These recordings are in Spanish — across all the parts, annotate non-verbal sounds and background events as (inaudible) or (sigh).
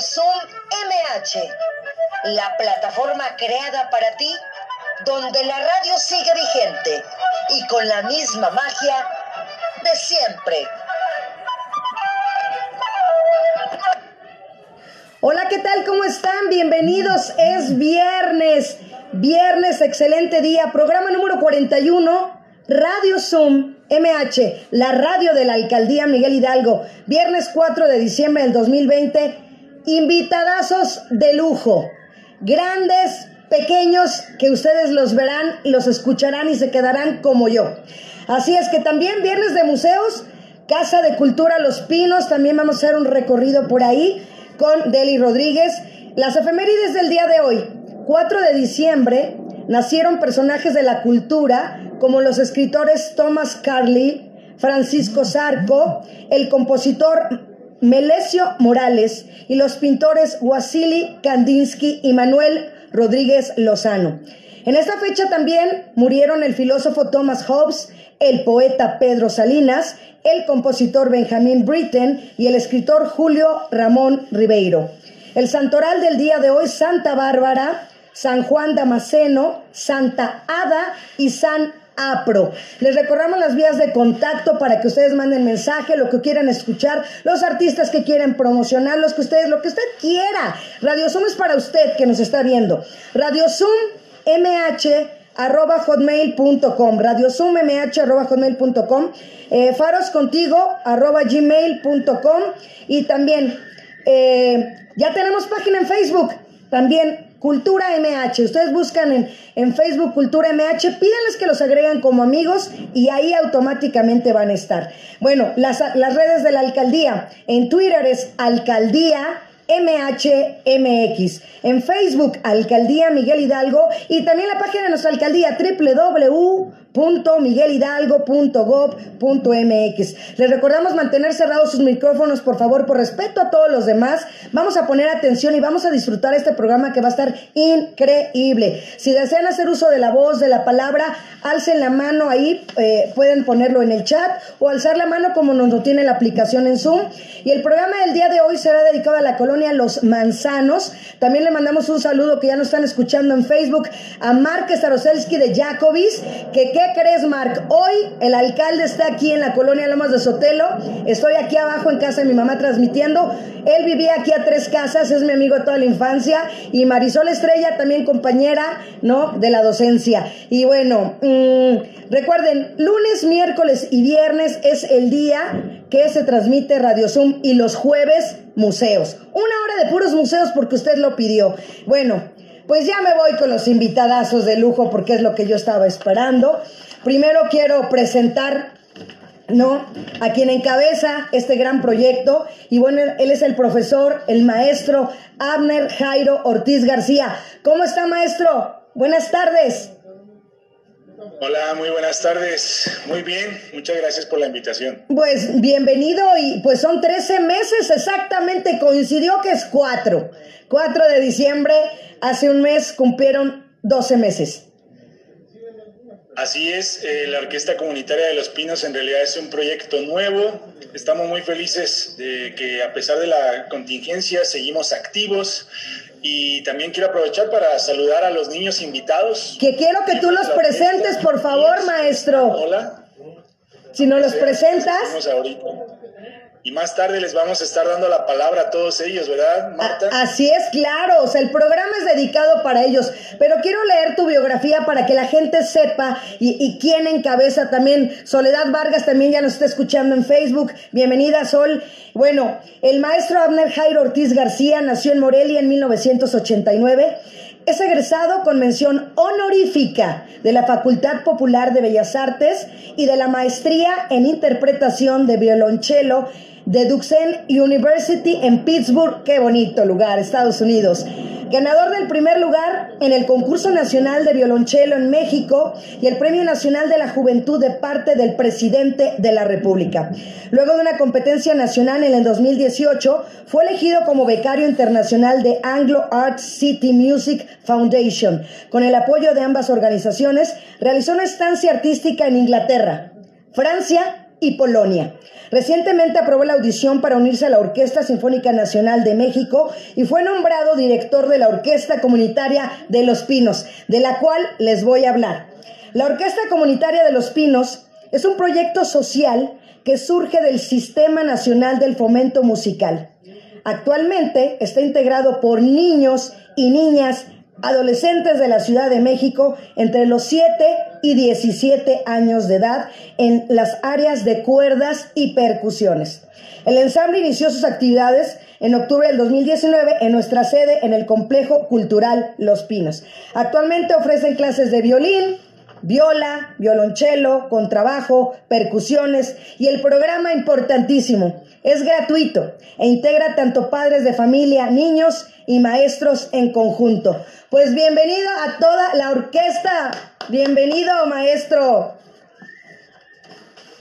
Zoom MH, la plataforma creada para ti, donde la radio sigue vigente y con la misma magia de siempre. Hola, ¿qué tal? ¿Cómo están? Bienvenidos. Es viernes. Viernes, excelente día. Programa número 41, Radio Zoom MH, la radio de la Alcaldía Miguel Hidalgo. Viernes 4 de diciembre del 2020. Invitadazos de lujo. Grandes, pequeños, que ustedes los verán, los escucharán y se quedarán como yo. Así es que también viernes de museos, Casa de Cultura Los Pinos, también vamos a hacer un recorrido por ahí con Deli Rodríguez. Las efemérides del día de hoy, 4 de diciembre, nacieron personajes de la cultura como los escritores Thomas Carly, Francisco Zarco, el compositor Melesio Morales y los pintores Wasili Kandinsky y Manuel Rodríguez Lozano. En esta fecha también murieron el filósofo Thomas Hobbes, el poeta Pedro Salinas, el compositor Benjamin Britten y el escritor Julio Ramón Ribeiro. El santoral del día de hoy, Santa Bárbara, San Juan Damasceno, Santa Ada y San APRO. Les recordamos las vías de contacto para que ustedes manden mensaje, lo que quieran escuchar, los artistas que quieren promocionar, los que ustedes, lo que usted quiera. Radio Zoom es para usted que nos está viendo. Radio Zoom MH arroba hotmail.com, radiosoommh arroba hotmail.com, eh, faros contigo arroba gmail.com y también eh, ya tenemos página en Facebook, también Cultura MH. Ustedes buscan en, en, Facebook Cultura MH, pídanles que los agreguen como amigos y ahí automáticamente van a estar. Bueno, las, las redes de la alcaldía. En Twitter es Alcaldía MHMX. En Facebook, Alcaldía Miguel Hidalgo y también la página de nuestra alcaldía www.miguelhidalgo.gov.mx. Les recordamos mantener cerrados sus micrófonos, por favor, por respeto a todos los demás. Vamos a poner atención y vamos a disfrutar este programa que va a estar increíble. Si desean hacer uso de la voz, de la palabra, alcen la mano ahí, eh, pueden ponerlo en el chat o alzar la mano como nos lo tiene la aplicación en Zoom. Y el programa del día de hoy será dedicado a la colonia los Manzanos. También le mandamos un saludo que ya nos están escuchando en Facebook a Mark Staroselski de Jacobis. Que, ¿Qué crees, Mark? Hoy el alcalde está aquí en la colonia Lomas de Sotelo. Estoy aquí abajo en casa de mi mamá transmitiendo. Él vivía aquí a tres casas, es mi amigo toda la infancia. Y Marisol Estrella, también compañera, ¿no? De la docencia. Y bueno, mmm, recuerden, lunes, miércoles y viernes es el día que se transmite Radio Zoom y los jueves museos. Una hora de puros museos porque usted lo pidió. Bueno, pues ya me voy con los invitadazos de lujo porque es lo que yo estaba esperando. Primero quiero presentar ¿no? A quien encabeza este gran proyecto. Y bueno, él es el profesor, el maestro Abner Jairo Ortiz García. ¿Cómo está, maestro? Buenas tardes. Hola, muy buenas tardes. Muy bien, muchas gracias por la invitación. Pues bienvenido y pues son 13 meses exactamente, coincidió que es 4. 4 de diciembre, hace un mes cumplieron 12 meses. Así es, eh, la Orquesta Comunitaria de los Pinos en realidad es un proyecto nuevo. Estamos muy felices de que a pesar de la contingencia seguimos activos. Y también quiero aprovechar para saludar a los niños invitados. Que quiero que tú los presentes, por favor, maestro. Hola. Si no los presentas. Ahorita. Y más tarde les vamos a estar dando la palabra a todos ellos, ¿verdad, Marta? así es, claro. O sea, el programa es dedicado para ellos. Pero quiero leer tu biografía para que la gente sepa y, y quién encabeza también. Soledad Vargas también ya nos está escuchando en Facebook. Bienvenida, Sol. Bueno, el maestro Abner Jairo Ortiz García nació en Morelia en 1989. Es egresado con mención honorífica de la Facultad Popular de Bellas Artes y de la Maestría en Interpretación de Violonchelo de Duxen University en Pittsburgh, qué bonito lugar, Estados Unidos. Ganador del primer lugar en el concurso nacional de violonchelo en México y el Premio Nacional de la Juventud de parte del presidente de la República. Luego de una competencia nacional en el 2018, fue elegido como becario internacional de Anglo Arts City Music Foundation. Con el apoyo de ambas organizaciones, realizó una estancia artística en Inglaterra, Francia y Polonia. Recientemente aprobó la audición para unirse a la Orquesta Sinfónica Nacional de México y fue nombrado director de la Orquesta Comunitaria de Los Pinos, de la cual les voy a hablar. La Orquesta Comunitaria de Los Pinos es un proyecto social que surge del Sistema Nacional del Fomento Musical. Actualmente está integrado por niños y niñas adolescentes de la Ciudad de México entre los 7 y 17 años de edad en las áreas de cuerdas y percusiones. El ensamble inició sus actividades en octubre del 2019 en nuestra sede en el Complejo Cultural Los Pinos. Actualmente ofrecen clases de violín, viola, violonchelo, contrabajo, percusiones y el programa importantísimo. Es gratuito e integra tanto padres de familia, niños y maestros en conjunto. Pues bienvenido a toda la orquesta. Bienvenido, maestro.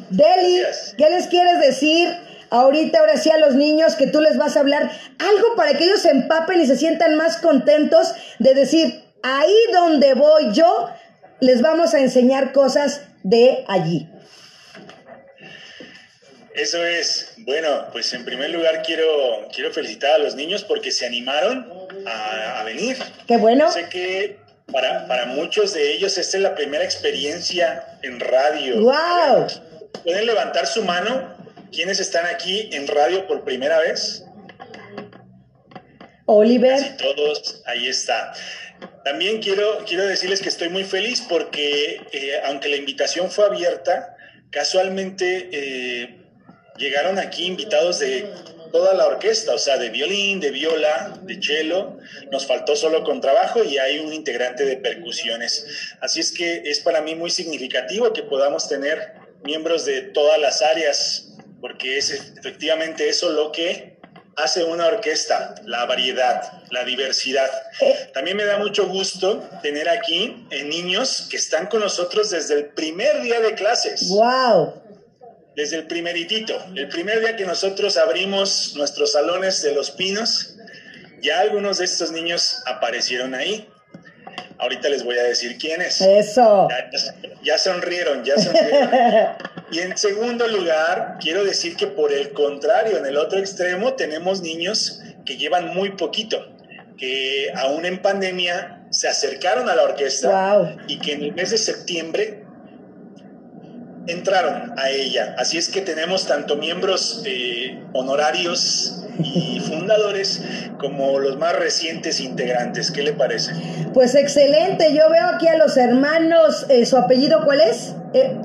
Deli, ¿qué les quieres decir ahorita, ahora sí, a los niños que tú les vas a hablar? Algo para que ellos se empapen y se sientan más contentos de decir, ahí donde voy yo, les vamos a enseñar cosas de allí. Eso es. Bueno, pues en primer lugar quiero, quiero felicitar a los niños porque se animaron a, venir. Qué bueno. Sé que para, para, muchos de ellos esta es la primera experiencia en radio. ¡Wow! ¿Pueden levantar su mano? ¿Quiénes están aquí en radio por primera vez? Oliver. Casi todos, ahí está. También quiero, quiero decirles que estoy muy feliz porque eh, aunque la invitación fue abierta, casualmente eh, llegaron aquí invitados de toda la orquesta, o sea, de violín, de viola, de cello, nos faltó solo contrabajo y hay un integrante de percusiones. Así es que es para mí muy significativo que podamos tener miembros de todas las áreas, porque es efectivamente eso lo que hace una orquesta, la variedad, la diversidad. Eh. También me da mucho gusto tener aquí eh, niños que están con nosotros desde el primer día de clases. ¡Wow! Desde el primeritito, el primer día que nosotros abrimos nuestros salones de los pinos, ya algunos de estos niños aparecieron ahí. Ahorita les voy a decir quiénes. Eso. Ya, sonrieron, ya sonrieron. (laughs) y en segundo lugar, quiero decir que por el contrario, en el otro extremo tenemos niños que llevan muy poquito, que aún en pandemia se acercaron a la orquesta y que en el mes de septiembre entraron a ella. Así es que tenemos tanto miembros eh, honorarios y fundadores como los más recientes integrantes. ¿Qué le parece? Pues excelente. Yo veo aquí a los hermanos. Eh, ¿Su apellido cuál es? Eh,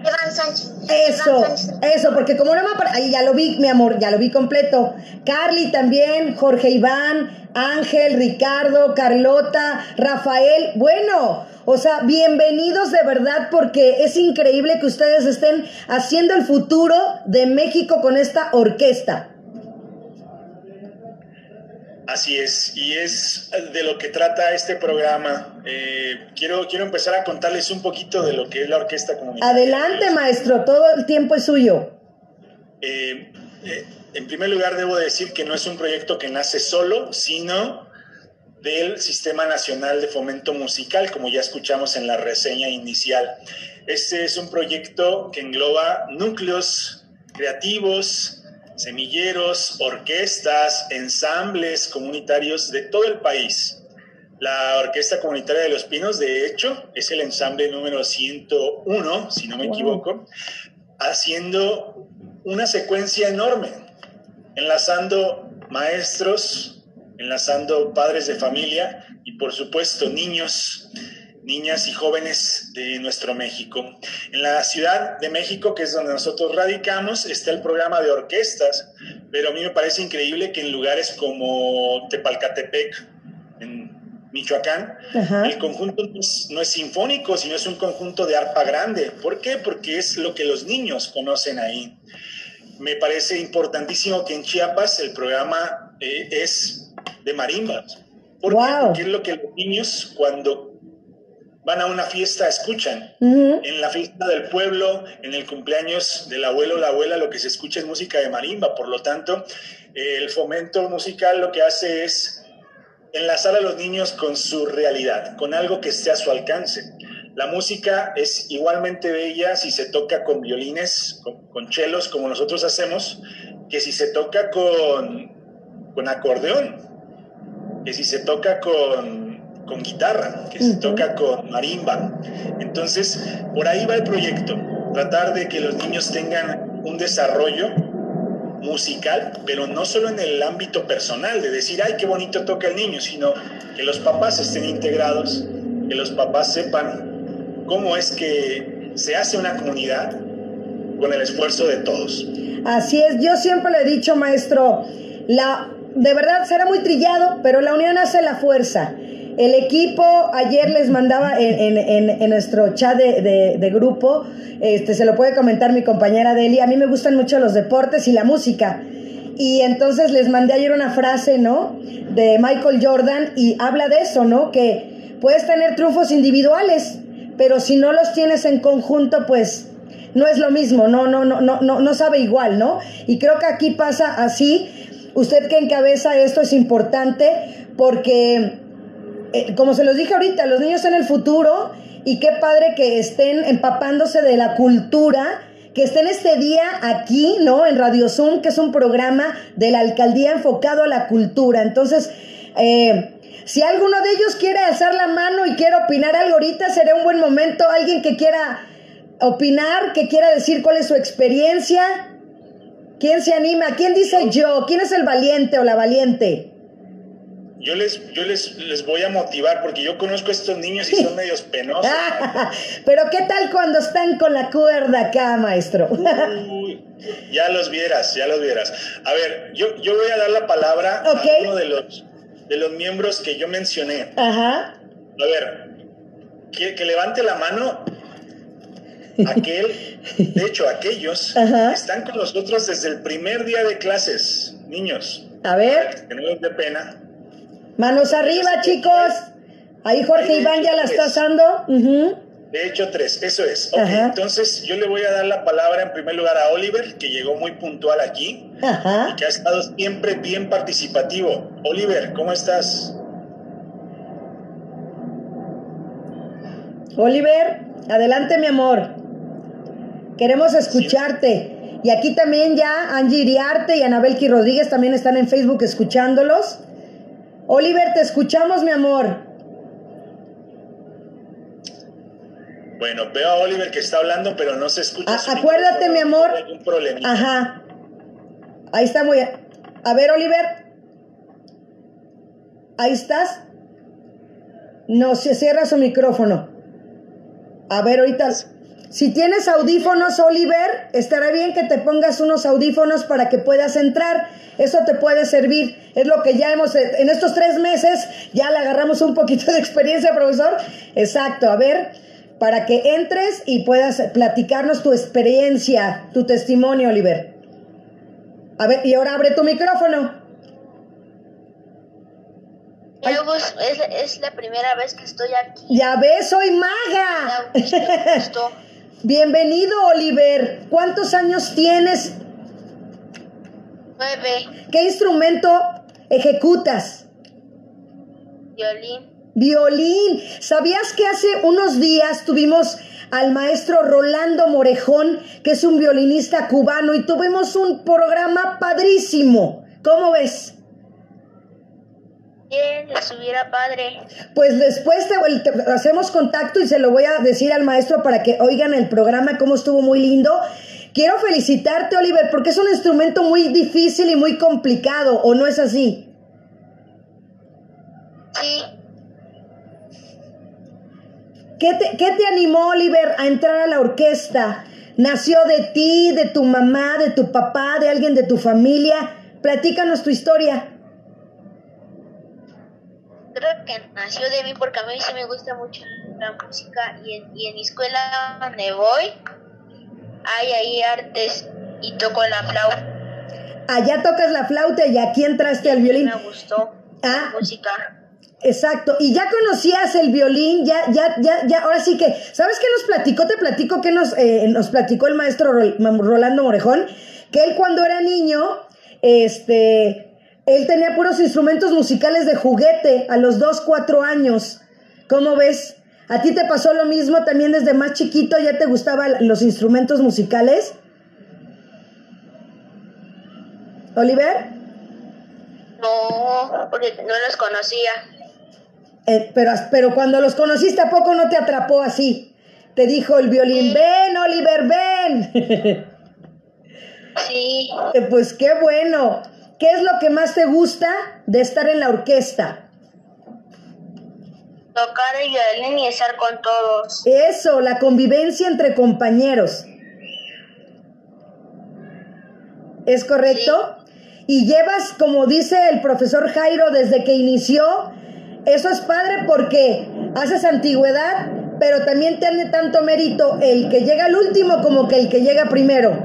Iván Sánchez. Eso, eso, porque como no me ahí ya lo vi, mi amor, ya lo vi completo. Carly también, Jorge Iván, Ángel, Ricardo, Carlota, Rafael. Bueno, o sea, bienvenidos de verdad porque es increíble que ustedes estén haciendo el futuro de México con esta orquesta. Así es, y es de lo que trata este programa. Eh, quiero, quiero empezar a contarles un poquito de lo que es la orquesta comunitaria. Adelante, maestro, todo el tiempo es suyo. Eh, eh, en primer lugar, debo decir que no es un proyecto que nace solo, sino del Sistema Nacional de Fomento Musical, como ya escuchamos en la reseña inicial. Este es un proyecto que engloba núcleos creativos, semilleros, orquestas, ensambles comunitarios de todo el país. La Orquesta Comunitaria de los Pinos, de hecho, es el ensamble número 101, si no me equivoco, haciendo una secuencia enorme, enlazando maestros, enlazando padres de familia y por supuesto niños niñas y jóvenes de nuestro México. En la Ciudad de México, que es donde nosotros radicamos, está el programa de orquestas, pero a mí me parece increíble que en lugares como Tepalcatepec, en Michoacán, el conjunto no es, sinfónico, sino es un conjunto de arpa grande. ¿Por qué? Porque es lo que los niños conocen ahí. Me parece importantísimo que en Chiapas el programa eh, es de marimbas. ¿Por qué? Porque es lo que los niños cuando van a una fiesta, escuchan. En la fiesta del pueblo, en el cumpleaños del abuelo o la abuela, lo que se escucha es música de marimba. Por lo tanto, el fomento musical lo que hace es enlazar a los niños con su realidad, con algo que esté a su alcance. la música es igualmente bella si se toca con violines, con, chelos, como nosotros hacemos, que si se toca con, con acordeón, que si se toca con, con guitarra, que se toca con marimba. Entonces, por ahí va el proyecto, tratar de que los niños tengan un desarrollo musical, pero no solo en el ámbito personal, de decir, ay, qué bonito toca el niño, sino que los papás estén integrados, que los papás sepan cómo es que se hace una comunidad con el esfuerzo de todos. Así es, yo siempre le he dicho, maestro, la, de verdad será muy trillado, pero la unión hace la fuerza. El equipo, ayer les mandaba en, en, en nuestro chat de, de, grupo, este, se lo puede comentar mi compañera Deli, a mí me gustan mucho los deportes y la música. Y entonces les mandé ayer una frase, ¿no? De Michael Jordan y habla de eso, ¿no? Que puedes tener triunfos individuales, pero si no los tienes en conjunto, pues no es lo mismo, no, no, no, no, no, no sabe igual, ¿no? Y creo que aquí pasa así. Usted que encabeza esto es importante porque eh, como se los dije ahorita, los niños en el futuro y qué padre que estén empapándose de la cultura, que estén este día aquí, ¿no? En Radio Zoom, que es un programa de la alcaldía enfocado a la cultura. Entonces, eh, si alguno de ellos quiere alzar la mano y quiere opinar algo ahorita, será un buen momento. Alguien que quiera opinar, que quiera decir cuál es su experiencia. ¿Quién se anima? ¿Quién dice yo? ¿Quién es el valiente o la valiente? yo les, yo les, les voy a motivar porque yo conozco a estos niños y son (laughs) medios penosos. (laughs) Pero ¿qué tal cuando están con la cuerda acá, maestro? ya los vieras, ya los vieras. A ver, yo, yo voy a dar la palabra a uno de los, de los miembros que yo mencioné. Ajá. A ver, que, levante la mano aquel, de hecho, aquellos (laughs) que están con nosotros desde el primer día de clases, niños. A ver. Que no les dé pena. Manos arriba, chicos. Ahí Jorge Iván ya la está usando. De hecho, tres, eso es. entonces yo le voy a dar la palabra en primer lugar a Oliver, que llegó muy puntual aquí y que ha estado siempre bien participativo. Oliver, ¿cómo estás? Oliver, adelante mi amor. Queremos escucharte. Y aquí también ya Angie Iriarte y Anabelki Rodríguez también están en Facebook escuchándolos. Oliver, te escuchamos, mi amor. Bueno, veo a Oliver que está hablando, pero no se escucha. Acuérdate, mi amor. Ajá. Ahí está muy. A ver, Oliver. Ahí estás. No, se cierra su micrófono. A ver, ahorita. Si tienes audífonos, Oliver, estará bien que te pongas unos audífonos para que puedas entrar. Eso te puede servir. Es lo que ya hemos, en estos tres meses, ya le agarramos un poquito de experiencia, profesor. Exacto, a ver, para que entres y puedas platicarnos tu experiencia, tu testimonio, Oliver. A ver, y ahora abre tu micrófono. Es, es, la primera vez que estoy aquí. Ya ves, soy maga. (laughs) Bienvenido, Oliver. ¿Cuántos años tienes? Nueve. ¿Qué instrumento ejecutas? Violín. Violín. ¿Sabías que hace unos días tuvimos al maestro Rolando Morejón, que es un violinista cubano, y tuvimos un programa padrísimo? ¿Cómo ves? Bien, estuviera padre. Pues después te, hacemos contacto y se lo voy a decir al maestro para que oigan el programa, cómo estuvo muy lindo. Quiero felicitarte, Oliver, porque es un instrumento muy difícil y muy complicado, ¿o no es así? Sí. ¿Qué te, ¿Qué te animó, Oliver, a entrar a la orquesta? ¿Nació de ti, de tu mamá, de tu papá, de alguien de tu familia? Platícanos tu historia que nació de mí porque a mí sí me gusta mucho la música y en, y en mi escuela donde voy hay ahí artes y toco la flauta. Allá tocas la flauta y aquí entraste al violín. Me gustó ah, la música. Exacto, y ya conocías el violín, ya, ya, ya, ya, ahora sí que, ¿sabes qué nos platicó? Te platico que nos, eh, nos platicó el maestro Rolando Morejón, que él cuando era niño, este, él tenía puros instrumentos musicales de juguete a los 2, 4 años. ¿Cómo ves? ¿A ti te pasó lo mismo también desde más chiquito? ¿Ya te gustaban los instrumentos musicales? Oliver? No, porque no los conocía. Eh, pero, pero cuando los conociste, ¿a poco no te atrapó así? Te dijo el violín, ven, Oliver, ven. (laughs) Sí. Eh, pues qué bueno. ¿Qué es lo que más te gusta de estar en la orquesta? Tocar el violín y estar con todos. Eso, la convivencia entre compañeros. ¿Es correcto? Y llevas, como dice el profesor Jairo, desde que inició, eso es padre porque haces antigüedad, pero también tiene tanto mérito el que llega al último como que el que llega primero.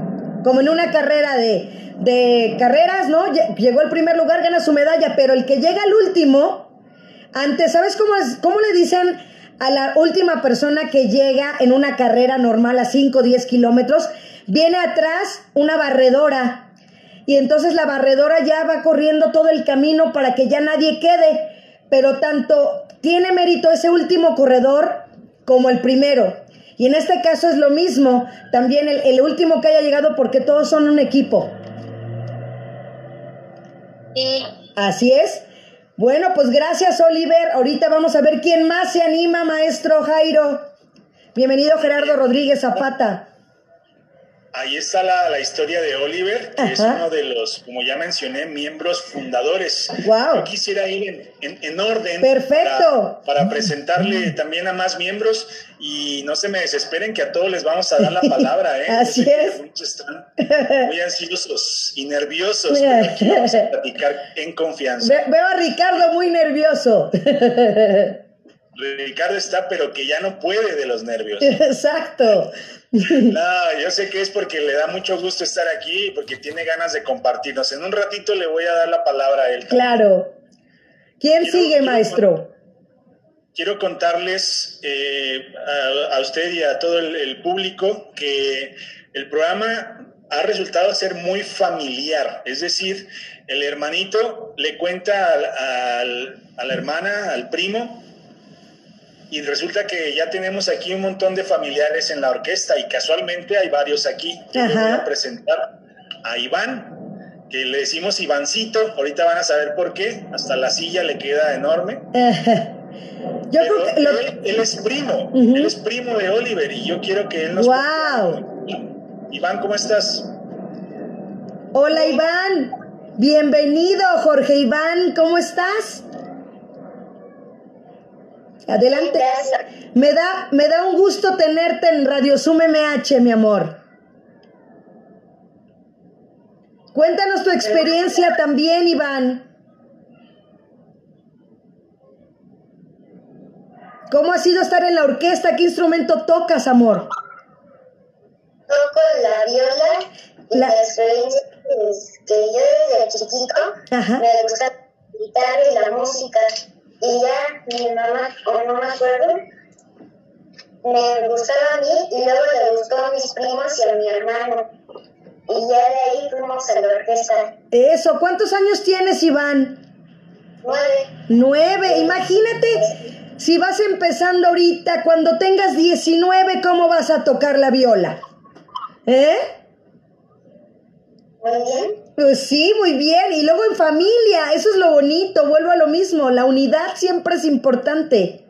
Como en una carrera de, de carreras, ¿no? Llegó al primer lugar, gana su medalla, pero el que llega al último, antes, ¿sabes cómo, es, cómo le dicen a la última persona que llega en una carrera normal a 5 o 10 kilómetros? Viene atrás una barredora y entonces la barredora ya va corriendo todo el camino para que ya nadie quede, pero tanto tiene mérito ese último corredor como el primero. Y en este caso es lo mismo, también el, el último que haya llegado porque todos son un equipo. Sí. Así es. Bueno, pues gracias Oliver. Ahorita vamos a ver quién más se anima, maestro Jairo. Bienvenido Gerardo Rodríguez Zapata. Ahí está la, la, historia de Oliver, que es uno de los, como ya mencioné, miembros fundadores. Wow. Yo quisiera ir en, en, en orden. Perfecto. Para, para, presentarle también a más miembros y no se me desesperen que a todos les vamos a dar la (laughs) palabra. ¿eh? Así es. Muchos están muy ansiosos y nerviosos, pero aquí vamos a platicar en (laughs) confianza. Ve, veo a Ricardo muy nervioso. (laughs) Ricardo está, pero que ya no puede de los nervios. (laughs) Exacto. No, yo sé que es porque le da mucho gusto estar aquí y porque tiene ganas de compartirnos. En un ratito le voy a dar la palabra a él. Claro. ¿Quién quiero, sigue, quiero, maestro? Quiero contarles eh, a, a, usted y a todo el, el, público que el programa ha resultado ser muy familiar. Es decir, el hermanito le cuenta al, al, a la hermana, al primo, y resulta que ya tenemos aquí un montón de familiares en la orquesta y casualmente hay varios aquí. Yo les voy a presentar a Iván, que le decimos Ivancito, ahorita van a saber por qué, hasta la silla le queda enorme. (laughs) yo creo que lo... él, él, es primo, uh -huh. él es primo de Oliver y yo quiero que él nos... ¡Wow! Iván, ¿cómo estás? Hola Iván, bienvenido Jorge Iván, ¿cómo estás? Adelante. Me da, me da un gusto tenerte en Radio Zoom MH, mi amor. Cuéntanos tu experiencia también, Iván. ¿Cómo ha sido estar en la orquesta? ¿Qué instrumento tocas, amor? Toco la viola y la, la experiencia es que yo desde chiquito Ajá. me gusta la guitarra y la música y ya mi mamá, o no me acuerdo, me gustaba a mí y luego le gustó a mis primos y a mi hermano. Y ya de ahí fuimos a la orquesta. Eso, ¿cuántos años tienes, Iván? Nueve. Nueve, imagínate, si vas empezando ahorita, cuando tengas 19, ¿cómo vas a tocar la viola? ¿Eh? Muy bien. Pues sí, muy bien. Y luego en familia, eso es lo bonito, vuelvo a lo mismo, la unidad siempre es importante.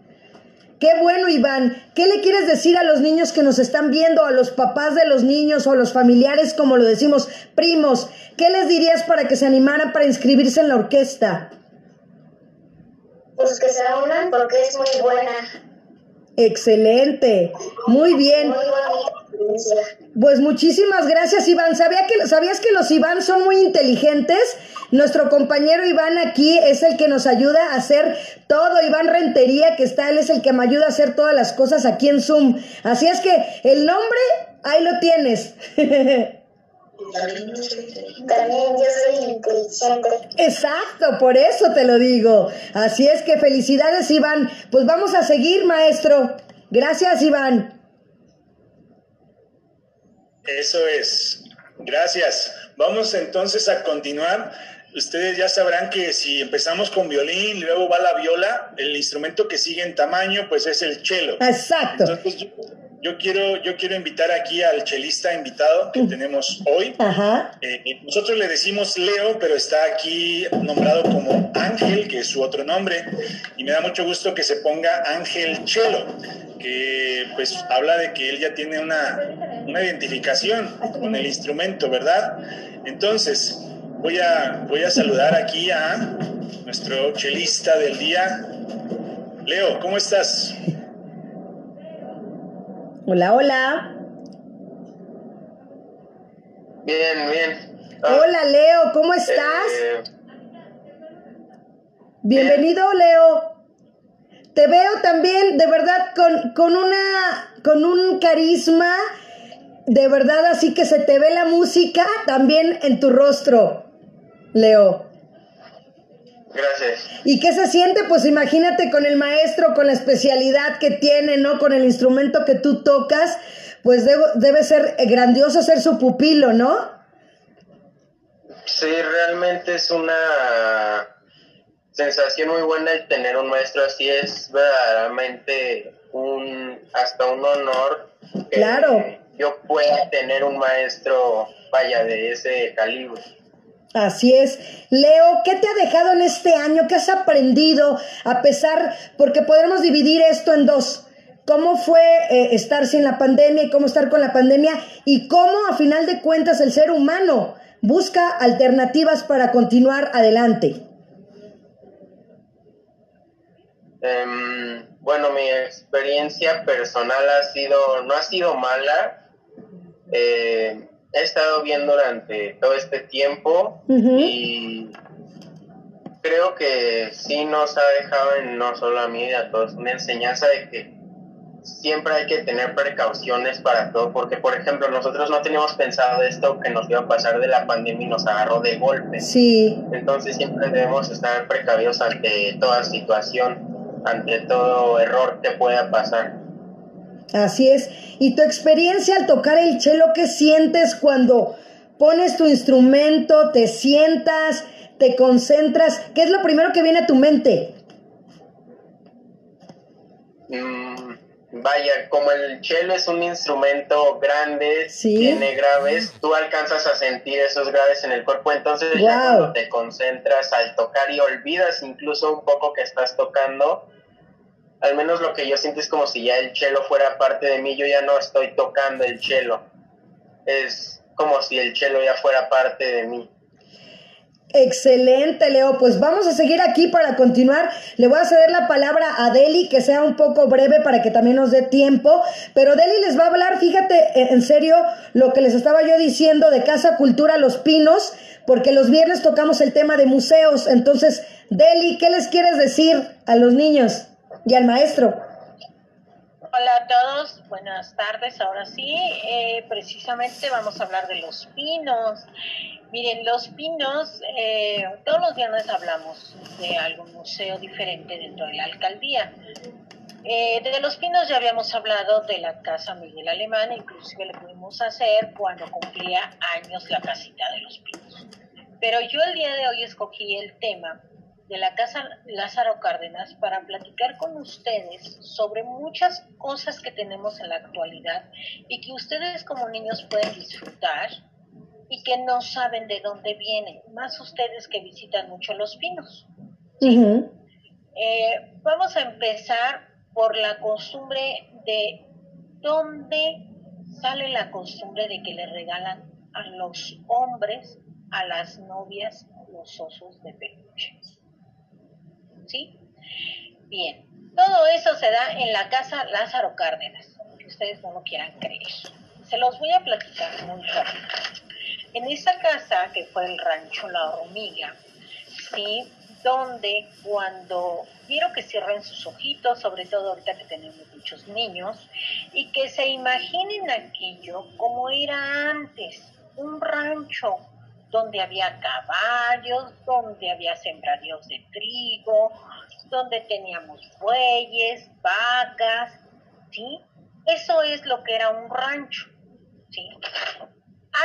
Qué bueno, Iván. ¿Qué le quieres decir a los niños que nos están viendo, a los papás de los niños o a los familiares, como lo decimos, primos? ¿Qué les dirías para que se animaran para inscribirse en la orquesta? Pues que se unan porque es muy buena. Excelente. Muy bien. Muy bonita. Pues muchísimas gracias, Iván. ¿Sabía que, ¿Sabías que los Iván son muy inteligentes? Nuestro compañero Iván aquí es el que nos ayuda a hacer todo. Iván Rentería, que está, él es el que me ayuda a hacer todas las cosas aquí en Zoom. Así es que el nombre, ahí lo tienes. También yo soy inteligente. Exacto, por eso te lo digo. Así es que felicidades, Iván. Pues vamos a seguir, maestro. Gracias, Iván. Eso es. Gracias. Vamos entonces a continuar. ustedes ya sabrán que si empezamos con violín luego va la viola, el instrumento que sigue en tamaño pues es el cello. Exacto. Entonces yo, quiero, yo quiero invitar aquí al chelista invitado que tenemos hoy. Ajá. Eh, nosotros le decimos Leo, pero está aquí nombrado como Ángel, que es su otro nombre, y me da mucho gusto que se ponga Ángel Chelo, que pues habla de que él ya tiene una, una identificación con el instrumento, ¿verdad? Entonces, voy a, voy a saludar aquí a nuestro chelista del día. Leo, ¿cómo estás? Hola, hola. Bien, bien. Ah, hola, Leo, ¿cómo estás? Eh, Bienvenido, Leo. Te veo también, de verdad, con, con una, con un carisma, de verdad, así que se te ve la música también en tu rostro, Leo. Gracias. ¿Y qué se siente? Pues imagínate con el maestro, con la especialidad que tiene, ¿no? Con el instrumento que tú tocas, pues debe ser grandioso ser su pupilo, ¿no? Sí, realmente es una sensación muy buena el tener un maestro así, es verdaderamente un, hasta un honor que claro. yo pueda tener un maestro, vaya, de ese calibre. Así es. Leo, ¿qué te ha dejado en este año? ¿Qué has aprendido? A pesar, porque podemos dividir esto en dos. ¿Cómo fue eh, estar sin la pandemia y cómo estar con la pandemia? Y cómo, a final de cuentas, el ser humano busca alternativas para continuar adelante. Um, bueno, mi experiencia personal ha sido, no ha sido mala. Eh, he estado bien durante todo este tiempo y creo que sí nos ha dejado en, no solo a mí, a todos, una enseñanza de que siempre hay que tener precauciones para todo, porque por ejemplo nosotros no teníamos pensado esto que nos iba a pasar de la pandemia y nos agarró de golpe. Sí. Entonces siempre debemos estar precavidos ante toda situación, ante todo error que pueda pasar. Así es. ¿Y tu experiencia al tocar el cello, qué sientes cuando pones tu instrumento, te sientas, te concentras? ¿Qué es lo primero que viene a tu mente? Mm, vaya, como el cello es un instrumento grande, tiene graves, tú alcanzas a sentir esos graves en el cuerpo, entonces ya cuando te concentras al tocar y olvidas incluso un poco que estás tocando, al menos lo que yo siento es como si ya el cello fuera parte de mí, yo ya no estoy tocando el cello, es como si el cello ya fuera parte de mí. Excelente, Leo. Pues vamos a seguir aquí para continuar. Le voy a ceder la palabra a Deli, que sea un poco breve para que también nos dé tiempo. Pero Deli les va a hablar, fíjate, eh, en serio, lo que les estaba yo diciendo de Casa Cultura Los Pinos, porque los viernes tocamos el tema de museos. Entonces, Deli, ¿qué les quieres decir a los niños y al maestro? Hola a todos, buenas tardes. Ahora sí, eh, precisamente vamos a hablar de los pinos. Miren, los pinos, eh, todos los viernes hablamos de algún museo diferente dentro de la alcaldía. Eh, de los pinos ya habíamos hablado de la Casa Miguel Alemán, inclusive lo pudimos hacer cuando cumplía años la casita de los pinos. Pero yo el día de hoy escogí el tema de la Casa Lázaro Cárdenas para platicar con ustedes sobre muchas cosas que tenemos en la actualidad y que ustedes como niños pueden disfrutar y que no saben de dónde vienen, más ustedes que visitan mucho los pinos. Eh, vamos a empezar por la costumbre de dónde sale la costumbre de que le regalan a los hombres, a las novias, los osos de peluche. ¿Sí? Bien, todo eso se da en la casa Lázaro Cárdenas, que ustedes no lo quieran creer. Se los voy a platicar muy rápido. En esa casa, que fue el rancho La Hormiga, ¿sí? Donde cuando quiero que cierren sus ojitos, sobre todo ahorita que tenemos muchos niños, y que se imaginen aquello como era antes, un rancho donde había caballos, donde había sembradíos de trigo, donde teníamos bueyes, vacas, ¿sí? Eso es lo que era un rancho, ¿sí?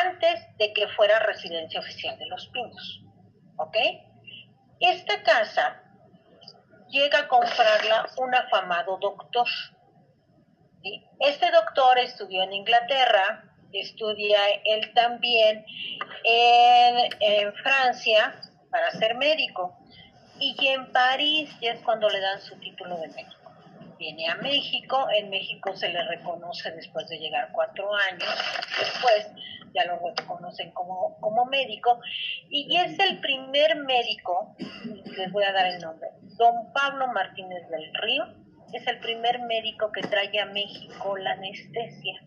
Antes de que fuera residencia oficial de los pinos. ¿ok? Esta casa llega a comprarla un afamado doctor. Este doctor estudió en Inglaterra, estudia él también en, Francia para ser médico. Y en París ya es cuando le dan su título de médico. Viene a México, en México se le reconoce después de llegar cuatro años, después ya lo reconocen como, como médico, y es el primer médico, les voy a dar el nombre, don Pablo Martínez del Río, es el primer médico que trae a México la anestesia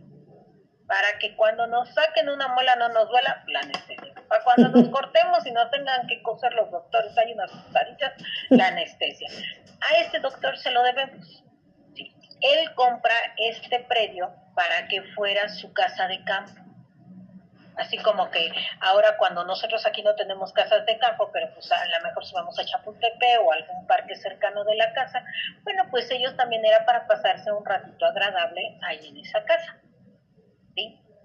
para que cuando nos saquen una muela no nos duela la anestesia. Para cuando nos (laughs) cortemos y no tengan que coser los doctores, hay unas varitas, la anestesia. A este doctor se lo debemos él compra este predio para que fuera su casa de campo. Así como que ahora cuando nosotros aquí no tenemos casas de campo, pero pues a lo mejor si vamos a Chapultepec o algún parque cercano de la casa, bueno, pues ellos también era para pasarse un ratito agradable ahí en esa casa.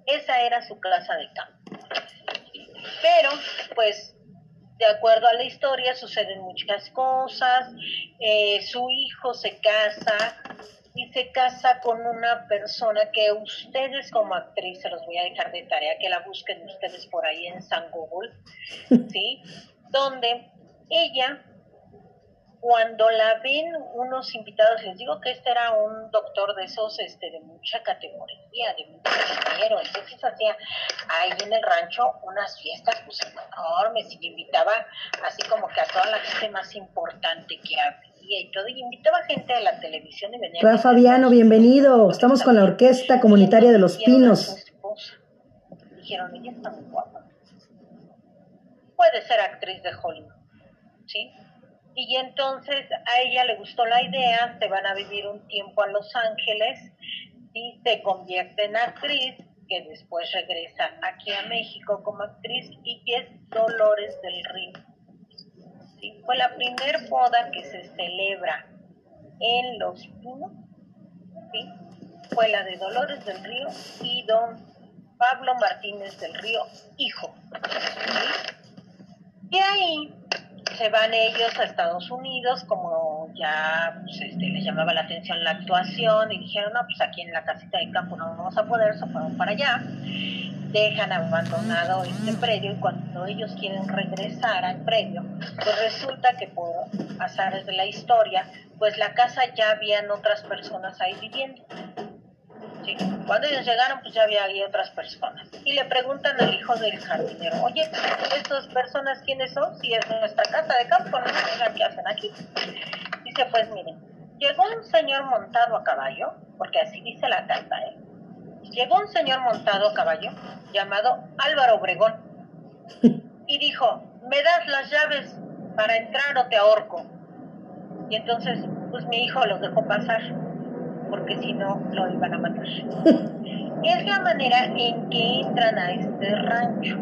Esa era su casa de campo. Pero, pues, de acuerdo a la historia, suceden muchas cosas. Eh, su hijo se casa, y se casa con una persona que ustedes como actriz, se los voy a dejar de tarea, que la busquen ustedes por ahí en San Google, ¿sí? (laughs) Donde ella, cuando la ven unos invitados, les digo que este era un doctor de esos, este, de mucha categoría, de mucho dinero, entonces hacía ahí en el rancho unas fiestas pues enormes y invitaba así como que a toda la gente más importante que había y todo, y invitaba gente a la televisión y venía. Rafa Fabiano, bienvenido. Estamos con la Orquesta Comunitaria de los Pinos. Dijeron, ella está muy guapa. Puede ser actriz de Hollywood, ¿sí? Y entonces a ella le gustó la idea, se van a vivir un tiempo a Los Ángeles y se convierte en actriz, que después regresa aquí a México como actriz y que es Dolores del Río fue la primer boda que se celebra en Los Pinos, fue la de Dolores del Río y don Pablo Martínez del Río, hijo. Y ahí se van ellos a Estados Unidos, como ya pues, este, les llamaba la atención la actuación, y dijeron, no, pues aquí en la casita de campo no vamos a poder, se fueron para allá dejan abandonado este predio y cuando ellos quieren regresar al predio, pues resulta que por azares de la historia, pues la casa ya habían otras personas ahí viviendo. Cuando ellos llegaron, pues ya había ahí otras personas. Y le preguntan al hijo del jardinero, oye, ¿estas personas quiénes son? Si es nuestra casa de campo, no sé qué hacen aquí. Dice, pues miren, llegó un señor montado a caballo, porque así dice la carta, ¿eh? llegó un señor montado a caballo llamado Álvaro Obregón y dijo, me das las llaves para entrar o te ahorco. Y entonces, pues mi hijo los dejó pasar, porque si no, lo iban a matar. (laughs) Es la manera en que entran a este rancho.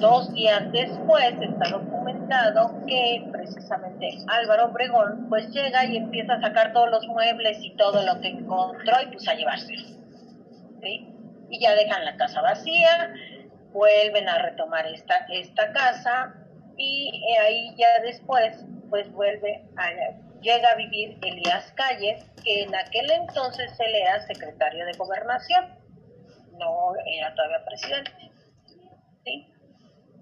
Dos días después está documentado que precisamente Álvaro Obregón pues llega y empieza a sacar todos los muebles y todo lo que encontró y pues a llevárselo. Y ya dejan la casa vacía, vuelven a retomar esta, esta casa y ahí ya después pues vuelve a, llega a vivir Elías Calles, que en aquel entonces él era secretario de gobernación, no era todavía presidente.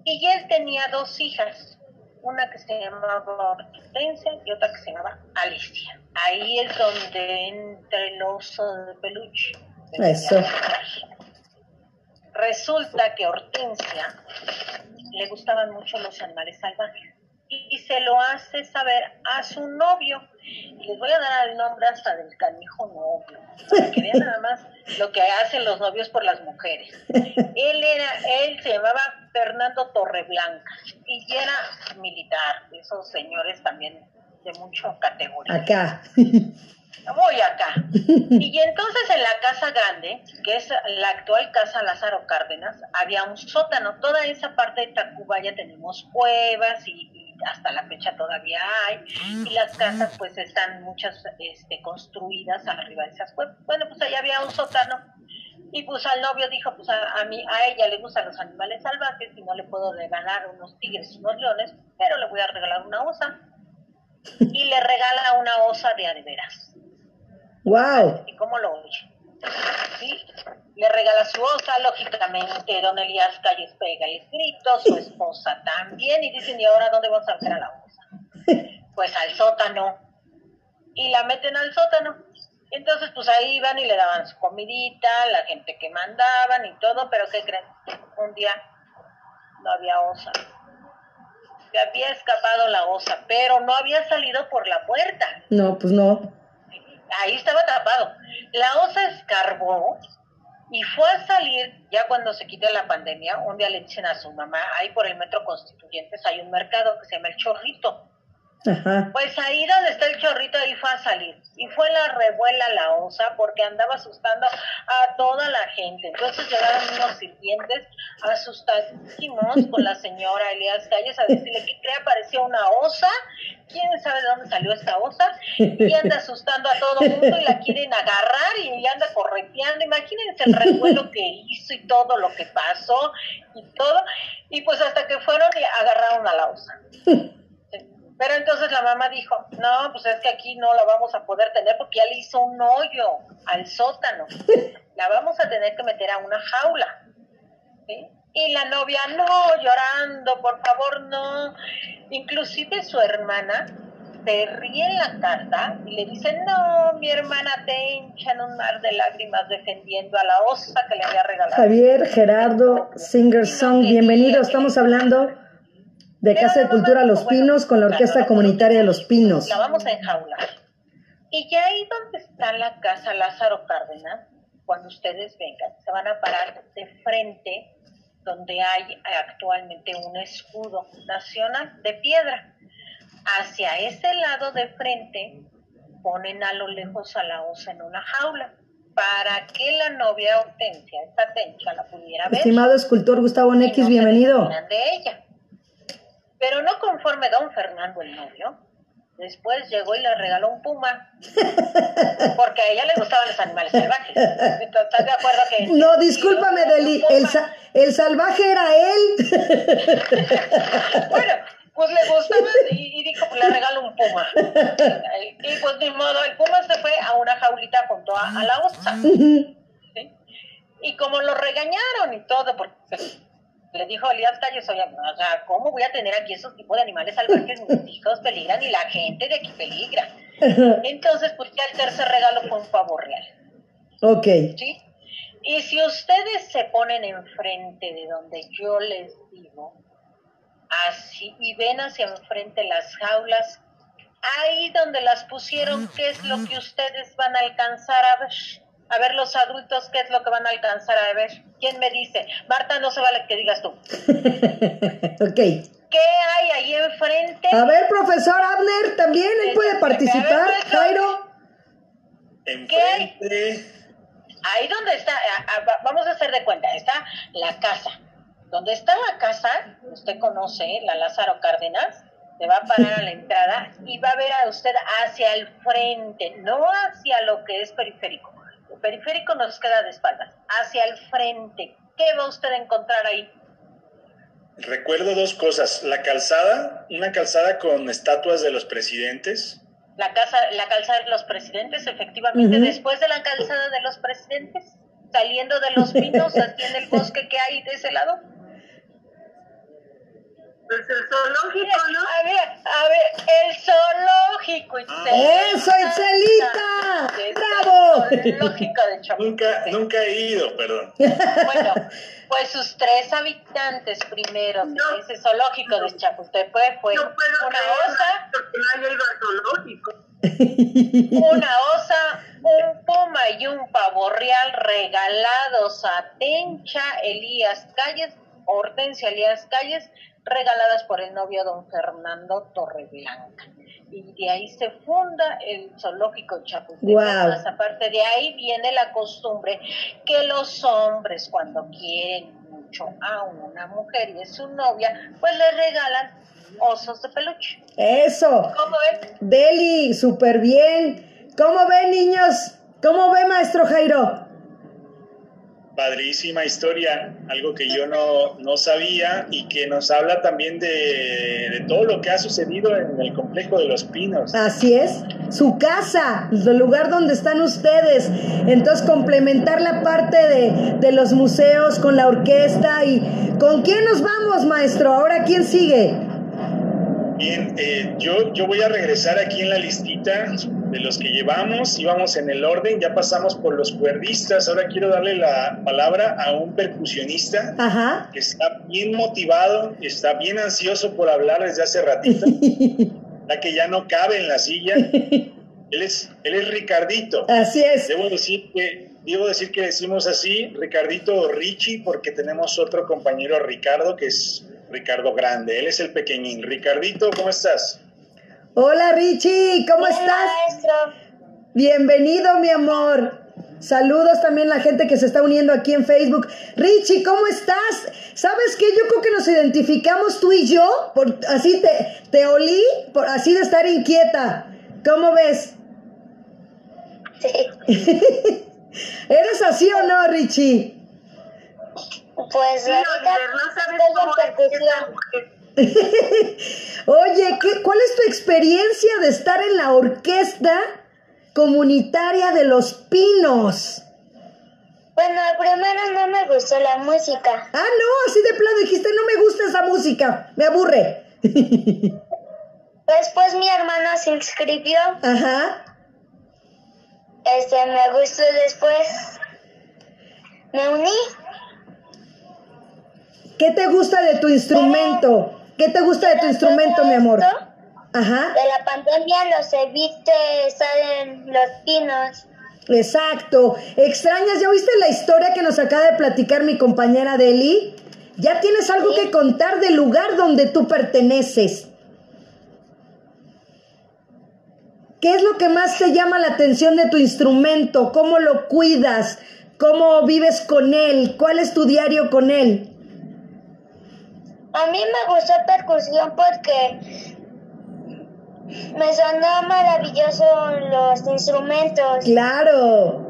Y él tenía dos hijas, una que se llamaba Hortensia y otra que se llamaba Alicia. Ahí es donde entre el oso de peluche eso. Resulta que Hortensia le gustaban mucho los animales salvajes y, se lo hace saber a su novio. Les voy a dar el nombre hasta del canijo novio, para que vean nada más lo que hacen los novios por las mujeres. Él era, él se llamaba Fernando Torreblanca y era militar, esos señores también de mucho categoría. Acá voy acá. Y entonces en la casa grande, que es la actual casa Lázaro Cárdenas, había un sótano. Toda esa parte de Tacubaya tenemos cuevas y, hasta la fecha todavía hay. Y las casas pues están muchas este, construidas arriba de esas cuevas. Bueno, pues ahí había un sótano Y pues al novio dijo, pues a, a, mí, a ella le gustan los animales salvajes y no le puedo regalar unos tigres y unos leones, pero le voy a regalar una osa. Y le regala una osa de adeveras. ¡Wow! ¿Y cómo lo oye? ¿Sí? Le regala su osa, lógicamente, don Elías Calles pega el grito, su esposa también, y dicen, ¿y ahora dónde vamos a meter a la osa? (laughs) Pues al sótano. Y la meten al sótano. Entonces, pues ahí iban y le daban su comidita, la gente que mandaban y todo, pero ¿qué creen? Un día no había osa. Se había escapado la osa, pero no había salido por la puerta. No, pues no. Ahí estaba tapado. La osa escarbó y fue a salir, ya cuando se quite la pandemia, un día le dicen a su mamá, ahí por el Metro Constituyentes hay un mercado que se llama El Chorrito. Pues ahí donde está el chorrito, ahí fue a salir. Y fue la revuela la osa porque andaba asustando a toda la gente. Entonces llegaron unos sirvientes asustadísimos con la señora Elías Calles a decirle que crea parecía una osa. ¿Quién sabe de dónde salió esta osa? Y anda asustando a todo el mundo y la quieren agarrar y anda correteando. Imagínense el revuelo que hizo y todo lo que pasó y todo. Y pues hasta que fueron y agarraron a la osa. Pero entonces la mamá dijo, no, pues es que aquí no la vamos a poder tener porque ya le hizo un hoyo al sótano. (laughs) La vamos a tener que meter a una jaula. ¿sí? Y la novia, no, llorando, por favor, no. Inclusive su hermana se ríe en la carta y le dice, no, mi hermana te hincha en un mar de lágrimas defendiendo a la osa que le había regalado. Javier Gerardo Singer Song, bienvenido. Estamos hablando de Casa de Cultura Los Pinos con la Orquesta Comunitaria de Los Pinos. La vamos a enjaular. Y ya ahí donde está la casa Lázaro Cárdenas, cuando ustedes vengan, se van a parar de frente donde hay actualmente un escudo nacional de piedra. Hacia ese lado de frente ponen a lo lejos a la osa en una jaula para que la novia Hortensia, esta tencha, la pudiera ver. Estimado escultor Gustavo Nex, no bienvenido. De ella. Pero no conforme don Fernando el novio, después llegó y le regaló un puma, (laughs) porque a ella le gustaban los animales salvajes. ¿Estás de acuerdo que... No, discúlpame, Deli, el, sa el salvaje era él. (laughs) bueno, pues le gustaba y, y dijo, pues le regalo un puma. Y pues ni modo, el puma se fue a una jaulita junto a, a la osa. ¿sí? Y como lo regañaron y todo, porque le dijo Elías Calles, oye, o sea, ¿cómo voy a tener aquí esos tipos de animales salvajes? Mis (laughs) hijos peligran y la gente de aquí peligra. (laughs) Entonces, pues ya el tercer regalo fue un pavo real. Ok. ¿Sí? Y si ustedes se ponen enfrente de donde yo les digo, así, y ven hacia enfrente las jaulas, ahí donde las pusieron, ¿qué es lo que ustedes van a alcanzar a ver? A ver los adultos qué es lo que van a alcanzar a ver. ¿Quién me dice? Marta, no se vale que digas tú. (laughs) ok. ¿Qué hay ahí enfrente? A ver, profesor Abner, también él puede participar. Ver, Jairo. ¿Qué hay? Ahí donde está, vamos a hacer de cuenta, está la casa. Donde está la casa, usted conoce, la Lázaro Cárdenas, se va a parar a la entrada y va a ver a usted hacia el frente, no hacia lo que es periférico periférico nos queda de espaldas, hacia el frente. ¿Qué va usted a encontrar ahí? Recuerdo dos cosas. La calzada, una calzada con estatuas de los presidentes. La, casa, la calzada de los presidentes, efectivamente, uh -huh. después de la calzada de los presidentes, saliendo de los pinos, (laughs) aquí en el bosque que hay de ese lado. Pues el zoológico, ¿no? A ver, a ver, el zoológico. ¡Eso, Itzelita! ¡Bravo! El zoológico de Chapultepec. Nunca, nunca he ido, perdón. Bueno, pues sus tres habitantes primeros no, ese zoológico de Chapultepec fue no puedo una osa. Porque no he ido al zoológico. Una osa, un puma y un pavo real regalados a Tencha Elías Calles, Hortensia Elías Calles, regaladas por el novio don Fernando Torreblanca. Y de ahí se funda el zoológico Chapultepec. Wow. Aparte de ahí viene la costumbre que los hombres cuando quieren mucho a una mujer y es su novia, pues le regalan osos de peluche. Eso. ¿Cómo ven? Deli, súper bien. ¿Cómo ven, niños? ¿Cómo ve, maestro Jairo? Padrísima historia, algo que yo no, no sabía y que nos habla también de, de, todo lo que ha sucedido en el complejo de los pinos. Así es, su casa, el lugar donde están ustedes. Entonces, complementar la parte de, de los museos con la orquesta y ¿con quién nos vamos, maestro? Ahora, ¿quién sigue? Bien, eh, yo, yo voy a regresar aquí en la listita de los que llevamos, íbamos en el orden, ya pasamos por los cuerdistas, ahora quiero darle la palabra a un percusionista Ajá. que está bien motivado, está bien ansioso por hablar desde hace ratito, (laughs) ya que ya no cabe en la silla. Él es, él es Ricardito. Así es. Debo decir que debo decir que decimos así, Ricardito o Richie, porque tenemos otro compañero Ricardo que es Ricardo Grande. Él es el pequeñín. Ricardito, ¿cómo estás? Hola Richie, ¿cómo Hola, estás? maestro. Bienvenido, mi amor. Saludos también a la gente que se está uniendo aquí en Facebook. Richie, ¿cómo estás? ¿Sabes qué? Yo creo que nos identificamos tú y yo, por, así te, te olí, por, así de estar inquieta. ¿Cómo ves? Sí. (laughs) ¿Eres así o no, Richie? Pues Sí, ahorita Oliver, no sabes cómo. Oye, ¿qué, ¿cuál es tu experiencia de estar en la orquesta comunitaria de los pinos? Bueno, primero no me gustó la música. Ah, no, así de plano dijiste, no me gusta esa música, me aburre. (laughs) Después mi hermano se inscribió. Ajá. Este, me gustó después. Me uní. ¿Qué te gusta de tu instrumento? ¿Qué te gusta de tu instrumento, mi amor? Esto, Ajá, De la pandemia los evite estar en los pinos. exacto. ¿Extrañas? ¿Ya viste la historia que nos acaba de platicar mi compañera Deli? ¿Ya tienes algo que contar del lugar donde tú perteneces? ¿Qué es lo que más te llama la atención de tu instrumento? ¿Cómo lo cuidas? ¿Cómo vives con él? ¿Cuál es tu diario con él? A mí me gustó percusión porque me sonó maravilloso los instrumentos. Claro.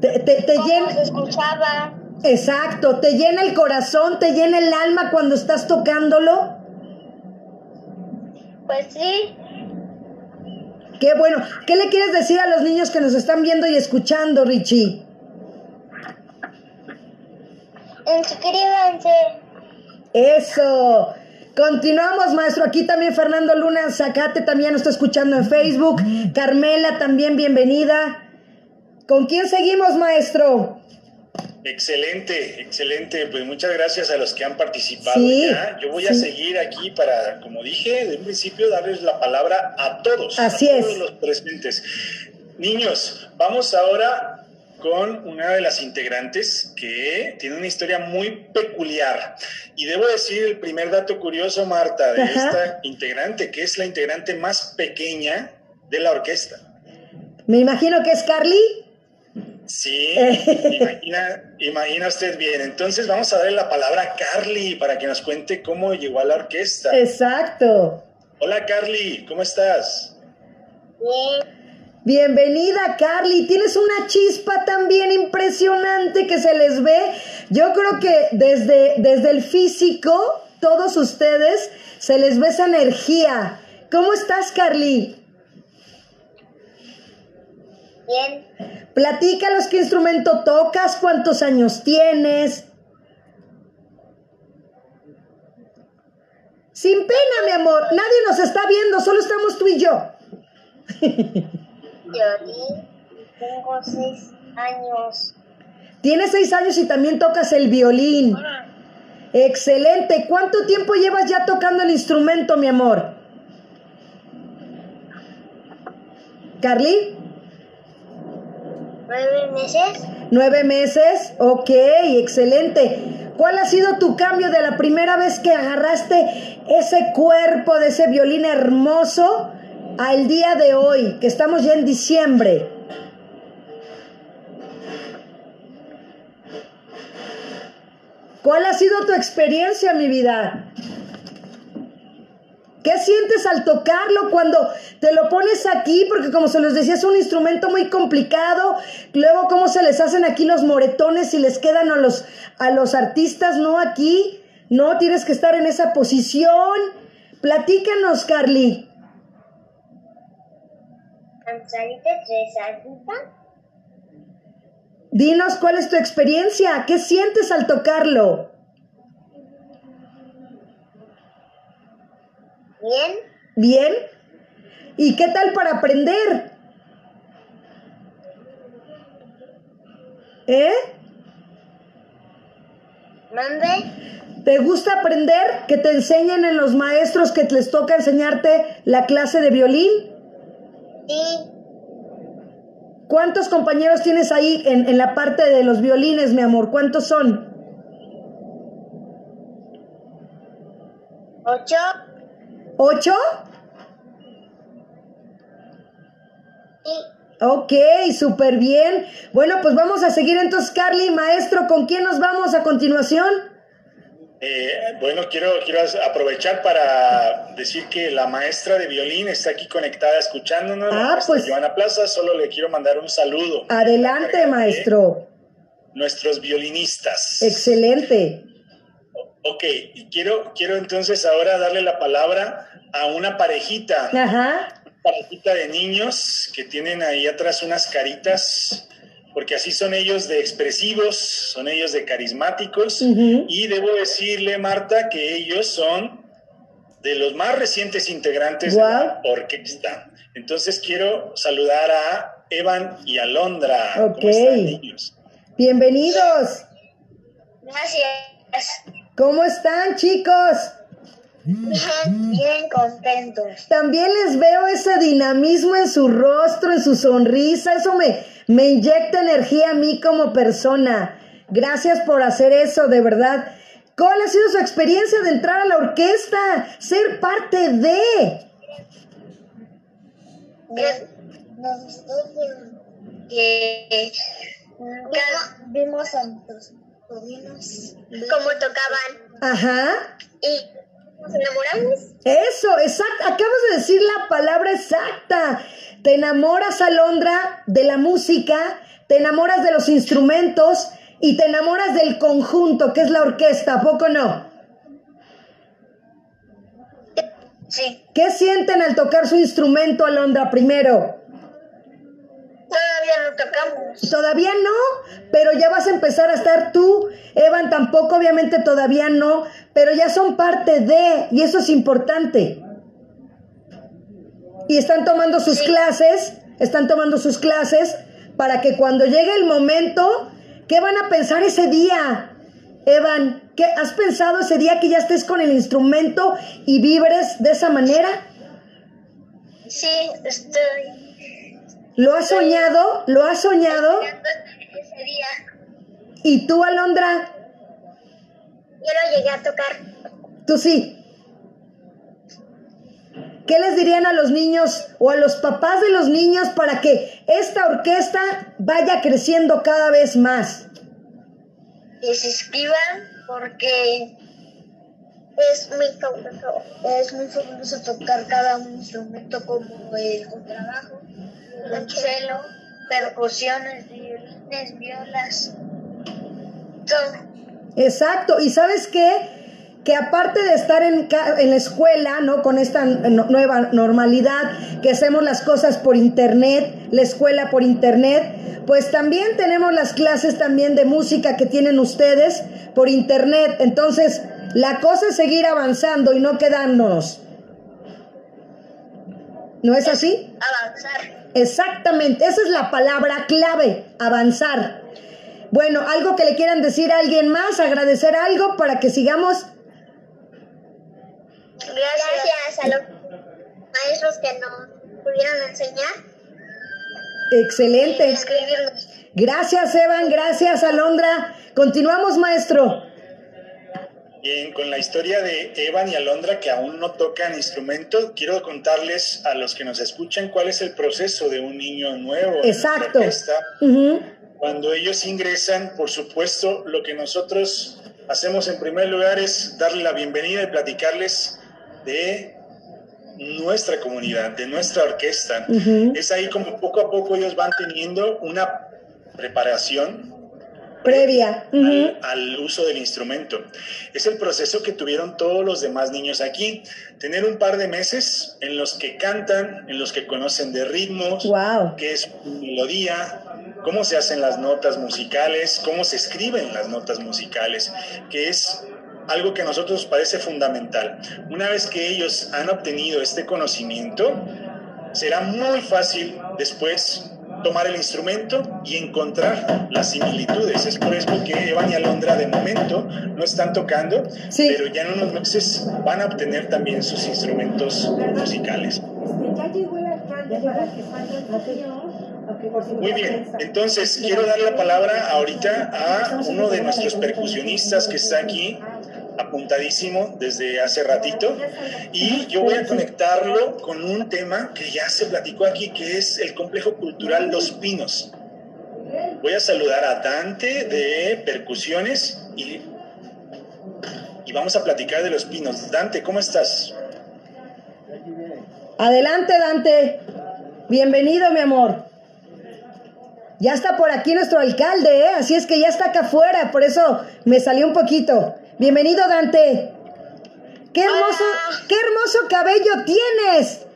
Te, te, te llena... se escuchaba. Exacto, te llena el corazón, te llena el alma cuando estás tocándolo. Pues sí. Qué bueno. ¿Qué le quieres decir a los niños que nos están viendo y escuchando, Richie? Inscríbanse. Eso. Continuamos, maestro. Aquí también Fernando Luna Zacate también nos está escuchando en Facebook. Carmela también, bienvenida. ¿Con quién seguimos, maestro? Excelente, excelente. Pues muchas gracias a los que han participado Sí, ya. Yo voy a seguir aquí para, como dije de un principio, darles la palabra a todos. Así a es. todos los presentes. Niños, vamos ahora con una de las integrantes que tiene una historia muy peculiar. Y debo decir el primer dato curioso, Marta, de Ajá. esta integrante, que es la integrante más pequeña de la orquesta. Me imagino que es Carly. Sí, (laughs) imagina, imagina usted bien. Entonces vamos a darle la palabra a Carly para que nos cuente cómo llegó a la orquesta. Exacto. Hola Carly, ¿cómo estás? Bienvenida, Carly. Tienes una chispa también impresionante que se les ve. Yo creo que desde, desde el físico, todos ustedes, se les ve esa energía. ¿Cómo estás, Carly? Bien. Platícanos qué instrumento tocas, cuántos años tienes. Sin pena, mi amor. Nadie nos está viendo, solo estamos tú y yo. (laughs) Violín. Tengo seis años. Tienes seis años y también tocas el violín. Excelente. ¿Cuánto tiempo llevas ya tocando el instrumento, mi amor? Carly, ¿Nueve meses? nueve meses. Ok, excelente. ¿Cuál ha sido tu cambio de la primera vez que agarraste ese cuerpo de ese violín hermoso al día de hoy, que estamos ya en diciembre? ¿Cuál ha sido tu experiencia, mi vida? ¿Qué sientes al tocarlo cuando te lo pones aquí? Porque como se los decía, es un instrumento muy complicado. Luego, cómo se les hacen aquí los moretones y les quedan a los, a los artistas, ¿no? Aquí, ¿no? Tienes que estar en esa posición. Platícanos, Carly. Dinos cuál es tu experiencia, qué sientes al tocarlo. Bien. Bien. ¿Y qué tal para aprender? ¿Eh? ¿Mande? ¿Te gusta aprender? ¿Que te enseñen en los maestros que les toca enseñarte la clase de violín? ¿Cuántos compañeros tienes ahí en, en la parte de los violines, mi amor? ¿Cuántos son? Ocho. ¿Ocho? Sí. Ok, súper bien. Bueno, pues vamos a seguir entonces, Carly, maestro, ¿con quién nos vamos a continuación? Eh, bueno, quiero, quiero aprovechar para decir que la maestra de violín está aquí conectada escuchándonos. Ah, pues- Joana Plaza, solo le quiero mandar un saludo. Adelante, De maestro. Nuestros violinistas. Excelente. Ok, y quiero, quiero entonces ahora darle la palabra a una parejita, Ajá. parejita de niños que tienen ahí atrás unas caritas, porque así son ellos de expresivos, son ellos de carismáticos, y debo decirle, Marta, que ellos son de los más recientes integrantes de la orquesta. Entonces quiero saludar a Evan y Alondra. ¿Cómo Ok. están, niños? Bienvenidos. Gracias. ¿Cómo están, chicos? Bien, bien contentos. También les veo ese dinamismo en su rostro, en su sonrisa. Eso me, me inyecta energía a mí como persona. Gracias por hacer eso, de verdad. ¿Cuál ha sido su experiencia de entrar a la orquesta? Ser parte de. Nos gustó que vimos a nuestros sobrinos cómo tocaban Ajá. y nos enamoramos. Eso, exacto. Acabas de decir la palabra exacta. Te enamoras, Alondra, de la música, te enamoras de los instrumentos y te enamoras del conjunto, que es la orquesta, ¿a poco no? Sí. ¿Qué sienten al tocar su instrumento, Alondra, primero? Todavía no tocamos. Todavía no, pero ya vas a empezar a estar tú. Evan tampoco, obviamente todavía no, pero ya son parte de, y eso es importante. Y están tomando sus clases, están tomando sus clases para que cuando llegue el momento, ¿qué van a pensar ese día? Evan, ¿qué has pensado ese día que ya estés con el instrumento y vibres de esa manera? Sí, estoy ¿Lo has soñado? ¿Lo has soñado? ese día. ¿Y tú, Alondra? Yo lo llegué a tocar. Tú sí. ¿Qué les dirían a los niños o a los papás de los niños para que esta orquesta vaya creciendo cada vez más? Que se inscriban porque es muy fabuloso. Es muy fabuloso tocar cada instrumento como el contrabajo, cello, percusiones, violines, violas, todo. Exacto. ¿Y sabes qué? Que aparte de estar en, en la escuela, ¿no? Con esta nueva normalidad, que hacemos las cosas por internet, la escuela por internet, pues también tenemos las clases también de música que tienen ustedes por internet. Entonces, la cosa es seguir avanzando y no quedándonos. ¿No es así? Avanzar. Exactamente, esa es la palabra clave, avanzar. Bueno, algo que le quieran decir a alguien más, agradecer algo para que sigamos. Gracias a los maestros que nos pudieron enseñar Excelente. Gracias, Evan, gracias, Alondra. Continuamos, maestro. Bien, con la historia de Evan y Alondra que aún no tocan instrumento, quiero contarles a los que nos escuchan cuál es el proceso de un niño nuevo. en Exacto. orquesta. Ujú. Cuando ellos ingresan, por supuesto, lo que nosotros hacemos en primer lugar es darle la bienvenida y platicarles de nuestra comunidad, de nuestra orquesta. Es ahí como poco a poco ellos van teniendo una preparación previa al, uso del instrumento. Es el proceso que tuvieron todos los demás niños aquí. Tener un par de meses en los que cantan, en los que conocen de ritmos, qué es melodía, cómo se hacen las notas musicales, cómo se escriben las notas musicales, que es algo que a nosotros parece fundamental. Una vez que ellos han obtenido este conocimiento, será muy fácil después tomar el instrumento y encontrar las similitudes. Es por eso que Evan y Alondra de momento no están tocando, pero ya en unos meses van a obtener también sus instrumentos musicales. Muy bien, entonces quiero dar la palabra ahorita a uno de nuestros percusionistas que está aquí, apuntadísimo desde hace ratito y yo voy a conectarlo con un tema que ya se platicó aquí que es el complejo cultural Los Pinos. Voy a saludar a Dante de Percusiones y, y vamos a platicar de Los Pinos. Dante, ¿cómo estás? Adelante, Dante. Bienvenido, mi amor. Ya está por aquí nuestro alcalde, ¿eh? así es que ya está acá afuera, por eso me salió un poquito. Bienvenido, Dante. Qué hermoso, qué hermoso cabello tienes.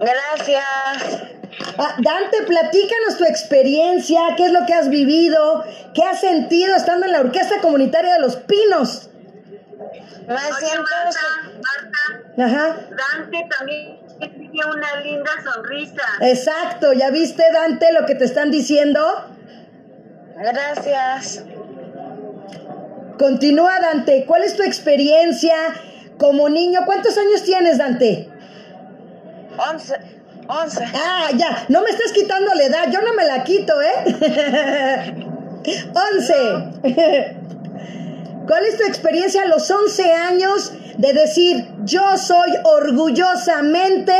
Gracias. Ah, Dante, platícanos tu experiencia, qué es lo que has vivido, qué has sentido estando en la Orquesta Comunitaria de los Pinos. Me siento... Marta, Ajá. Dante también tiene una linda sonrisa. Exacto, ¿ya viste, Dante, lo que te están diciendo? Gracias. Continúa, Dante. ¿Cuál es tu experiencia como niño? ¿Cuántos años tienes, Dante? Once. Once. Ah, ya. No me estás quitando la edad. Yo no me la quito, ¿eh? (laughs) once. (laughs) ¿Cuál es tu experiencia a los once años de decir, yo soy orgullosamente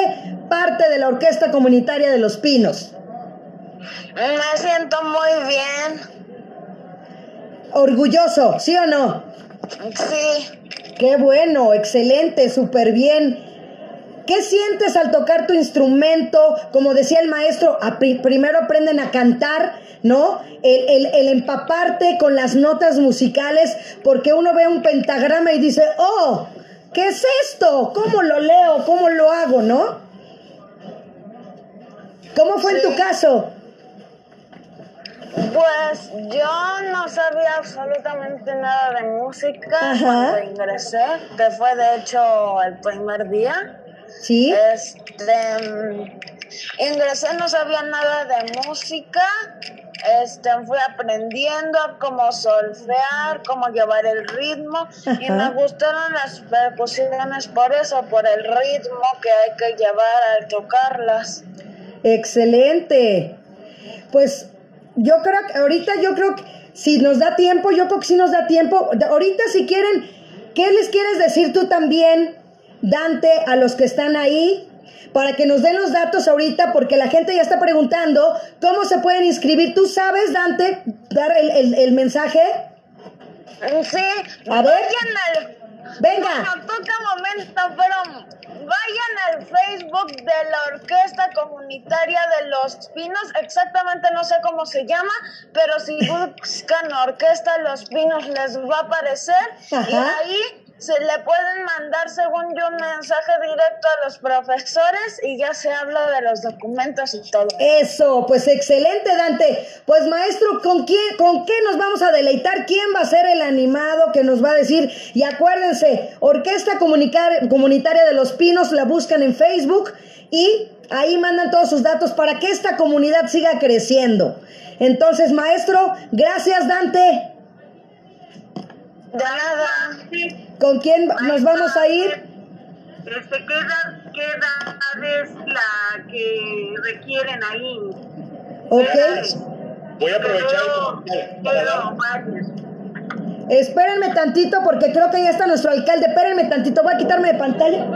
parte de la Orquesta Comunitaria de Los Pinos? Me siento muy bien. Orgulloso, ¿sí o no? Sí. Qué bueno, excelente, súper bien. ¿Qué sientes al tocar tu instrumento? Como decía el maestro, primero aprenden a cantar, ¿no? El, el, empaparte con las notas musicales, porque uno ve un pentagrama y dice, oh, ¿qué es esto? ¿Cómo lo leo? ¿Cómo lo hago? ¿No? ¿Cómo fue en tu caso? Pues yo no sabía absolutamente nada de música cuando ingresé, que fue de hecho el primer día. Sí. Este, ingresé, no sabía nada de música. Este, fui aprendiendo cómo solfear, cómo llevar el ritmo y me gustaron las percusiones por eso, por el ritmo que hay que llevar al tocarlas. Excelente. Pues yo creo que ahorita yo creo que si nos da tiempo, yo creo que si nos da tiempo. Ahorita si quieren, ¿qué les quieres decir tú también, Dante, a los que están ahí? Para que nos den los datos ahorita, porque la gente ya está preguntando cómo se pueden inscribir. ¿Tú sabes, Dante, dar el, el, mensaje? Sí. A ver. Venga. No, toca momento, pero vayan al Facebook de la Orquesta Comunitaria de Los Pinos. Exactamente no sé cómo se llama, pero si (laughs) buscan Orquesta Los Pinos les va a aparecer. Y ahí se le pueden mandar, según yo, un mensaje directo a los profesores y ya se habla de los documentos y todo. Eso, pues excelente, Dante. Pues maestro, ¿con quién, con qué nos vamos a deleitar? ¿Quién va a ser el animado que nos va a decir? Y acuérdense, Orquesta Comunitaria de los Pinos, la buscan en Facebook y ahí mandan todos sus datos para que esta comunidad siga creciendo. Entonces, maestro, gracias, Dante. De nada. ¿Con quién nos vamos a ir? Este, ¿qué, edad, ¿Qué edad es la que requieren ahí? Ok. Voy a aprovechar Espérenme tantito porque creo que ya está nuestro alcalde. Espérenme tantito, voy a quitarme de pantalla.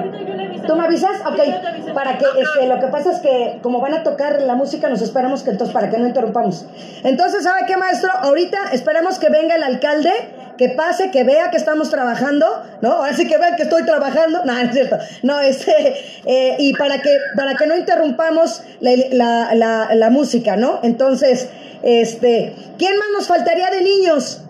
¿Tú me avisas? Ok. Para que, este, lo que pasa es que como van a tocar la música, nos esperamos que entonces, para que no interrumpamos. Entonces, ¿sabe qué, maestro? Ahorita esperamos que venga el alcalde que pase, que vea que estamos trabajando, ¿no? Ahora sí que vean que estoy trabajando, no, (laughs) no es cierto, no, este, eh, y para que, para que no interrumpamos la, la, la, la música, ¿no? Entonces, este, ¿quién más nos faltaría de niños?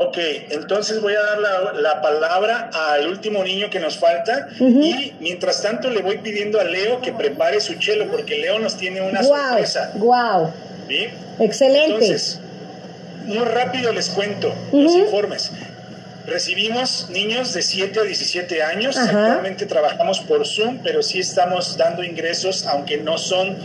Ok, entonces voy a dar la, la, palabra al último niño que nos falta y mientras tanto le voy pidiendo a Leo que prepare su chelo porque Leo nos tiene una Wow, sorpresa. wow, ¿sí? excelente. Entonces, muy rápido les cuento los informes. Recibimos niños de 7 a 17 años. Ajá. Actualmente trabajamos por Zoom, pero sí estamos dando ingresos, aunque no son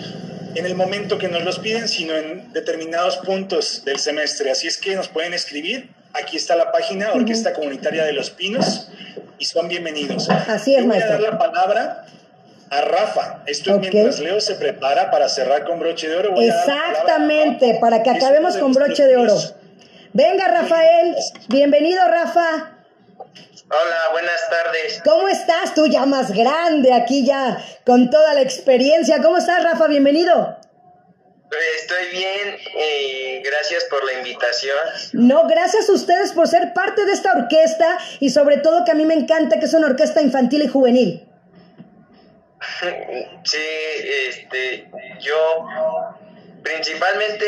en el momento que nos los piden, sino en determinados puntos del semestre. Así es que nos pueden escribir. Aquí está la página Orquesta Comunitaria de los Pinos y son bienvenidos. Así es, Yo voy a maestro. dar la palabra a Rafa. Esto mientras Leo se prepara para cerrar con broche de oro. Voy Exactamente, para que acabemos con broche de oro. Venga, Rafael, bienvenido, Rafa. Hola, buenas tardes. ¿Cómo estás? Tú ya más grande, aquí ya con toda la experiencia. ¿Cómo estás, Rafa? Bienvenido. Estoy bien y gracias por la invitación. No, gracias a ustedes por ser parte de esta orquesta y sobre todo que a mí me encanta que es una orquesta infantil y juvenil. (laughs) Sí, este, yo principalmente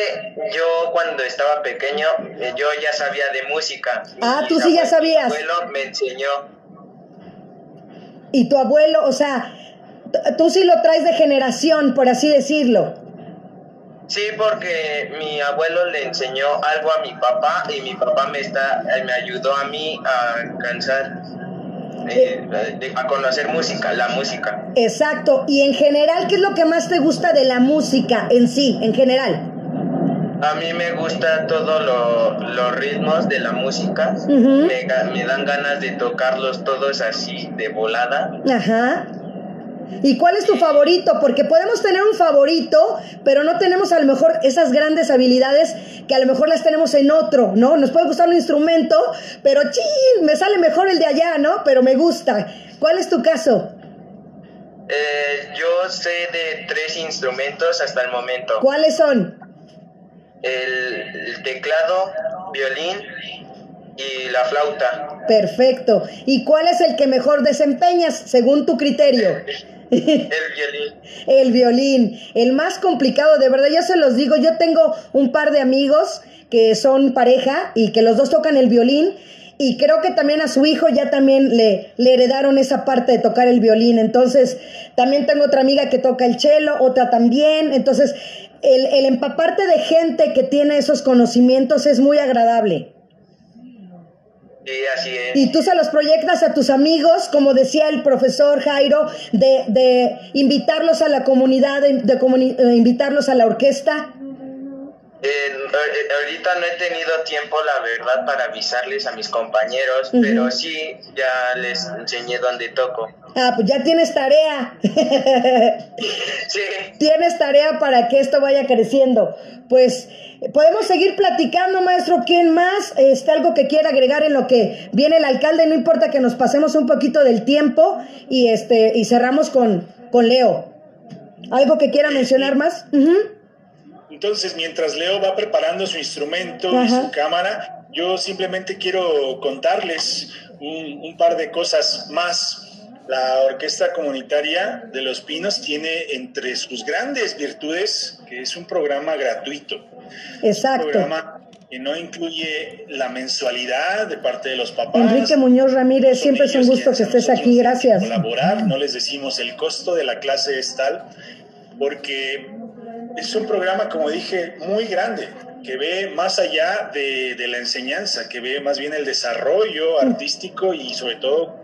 yo cuando estaba pequeño eh, yo ya sabía de música. Ah, Mi tú sí ya sabías. Mi abuelo me enseñó. Y tu abuelo, o sea, tú sí lo traes de generación, por así decirlo. Sí, porque mi abuelo le enseñó algo a mi papá y mi papá me está eh, me ayudó a mí a alcanzar de- a conocer música, la música. Exacto. Y en general, ¿qué es lo que más te gusta de la música en sí, en general? A mí me gusta todos lo- los ritmos de la música. Me, me dan ganas de tocarlos todos así de volada. Ajá. ¿Y cuál es tu favorito? Porque podemos tener un favorito, pero no tenemos a lo mejor esas grandes habilidades que a lo mejor las tenemos en otro, ¿no? Nos puede gustar un instrumento, pero chin, me sale mejor el de allá, ¿no? Pero me gusta. ¿Cuál es tu caso? Eh, yo sé de tres instrumentos hasta el momento. ¿Cuáles son? El, el teclado, violín y la flauta. Perfecto. ¿Y cuál es el que mejor desempeñas según tu criterio? (laughs) El violín. El violín, el más complicado, de verdad, ya se los digo, yo tengo un par de amigos que son pareja y que los dos tocan el violín y creo que también a su hijo ya también le, le heredaron esa parte de tocar el violín, entonces también tengo otra amiga que toca el cello, otra también, entonces el, el empaparte de gente que tiene esos conocimientos es muy agradable. Y tú se los proyectas a tus amigos, como decía el profesor Jairo, de, de invitarlos a la comunidad, de, de comuni- eh, invitarlos a la orquesta. Eh, eh, ahorita no he tenido tiempo, la verdad, para avisarles a mis compañeros, pero sí, ya les enseñé dónde toco. Ah, pues ya tienes tarea. (laughs) Sí, tienes tarea para que esto vaya creciendo. Pues podemos seguir platicando, maestro. ¿Quién más? Este, algo que quiera agregar en lo que viene el alcalde. No importa que nos pasemos un poquito del tiempo y este y cerramos con, con Leo. ¿Algo que quiera mencionar más? Entonces, mientras Leo va preparando su instrumento y Ajá. su cámara, yo simplemente quiero contarles un, un par de cosas más. La Orquesta Comunitaria de Los Pinos tiene entre sus grandes virtudes que es un programa gratuito. Un Exacto. programa que no incluye la mensualidad de parte de los papás. Enrique Muñoz Ramírez, siempre es un gusto que estés aquí, gracias. Colaborar, no les decimos el costo de la clase es tal, porque es un programa, como dije, muy grande, que ve más allá de, de la enseñanza, que ve más bien el desarrollo artístico y sobre todo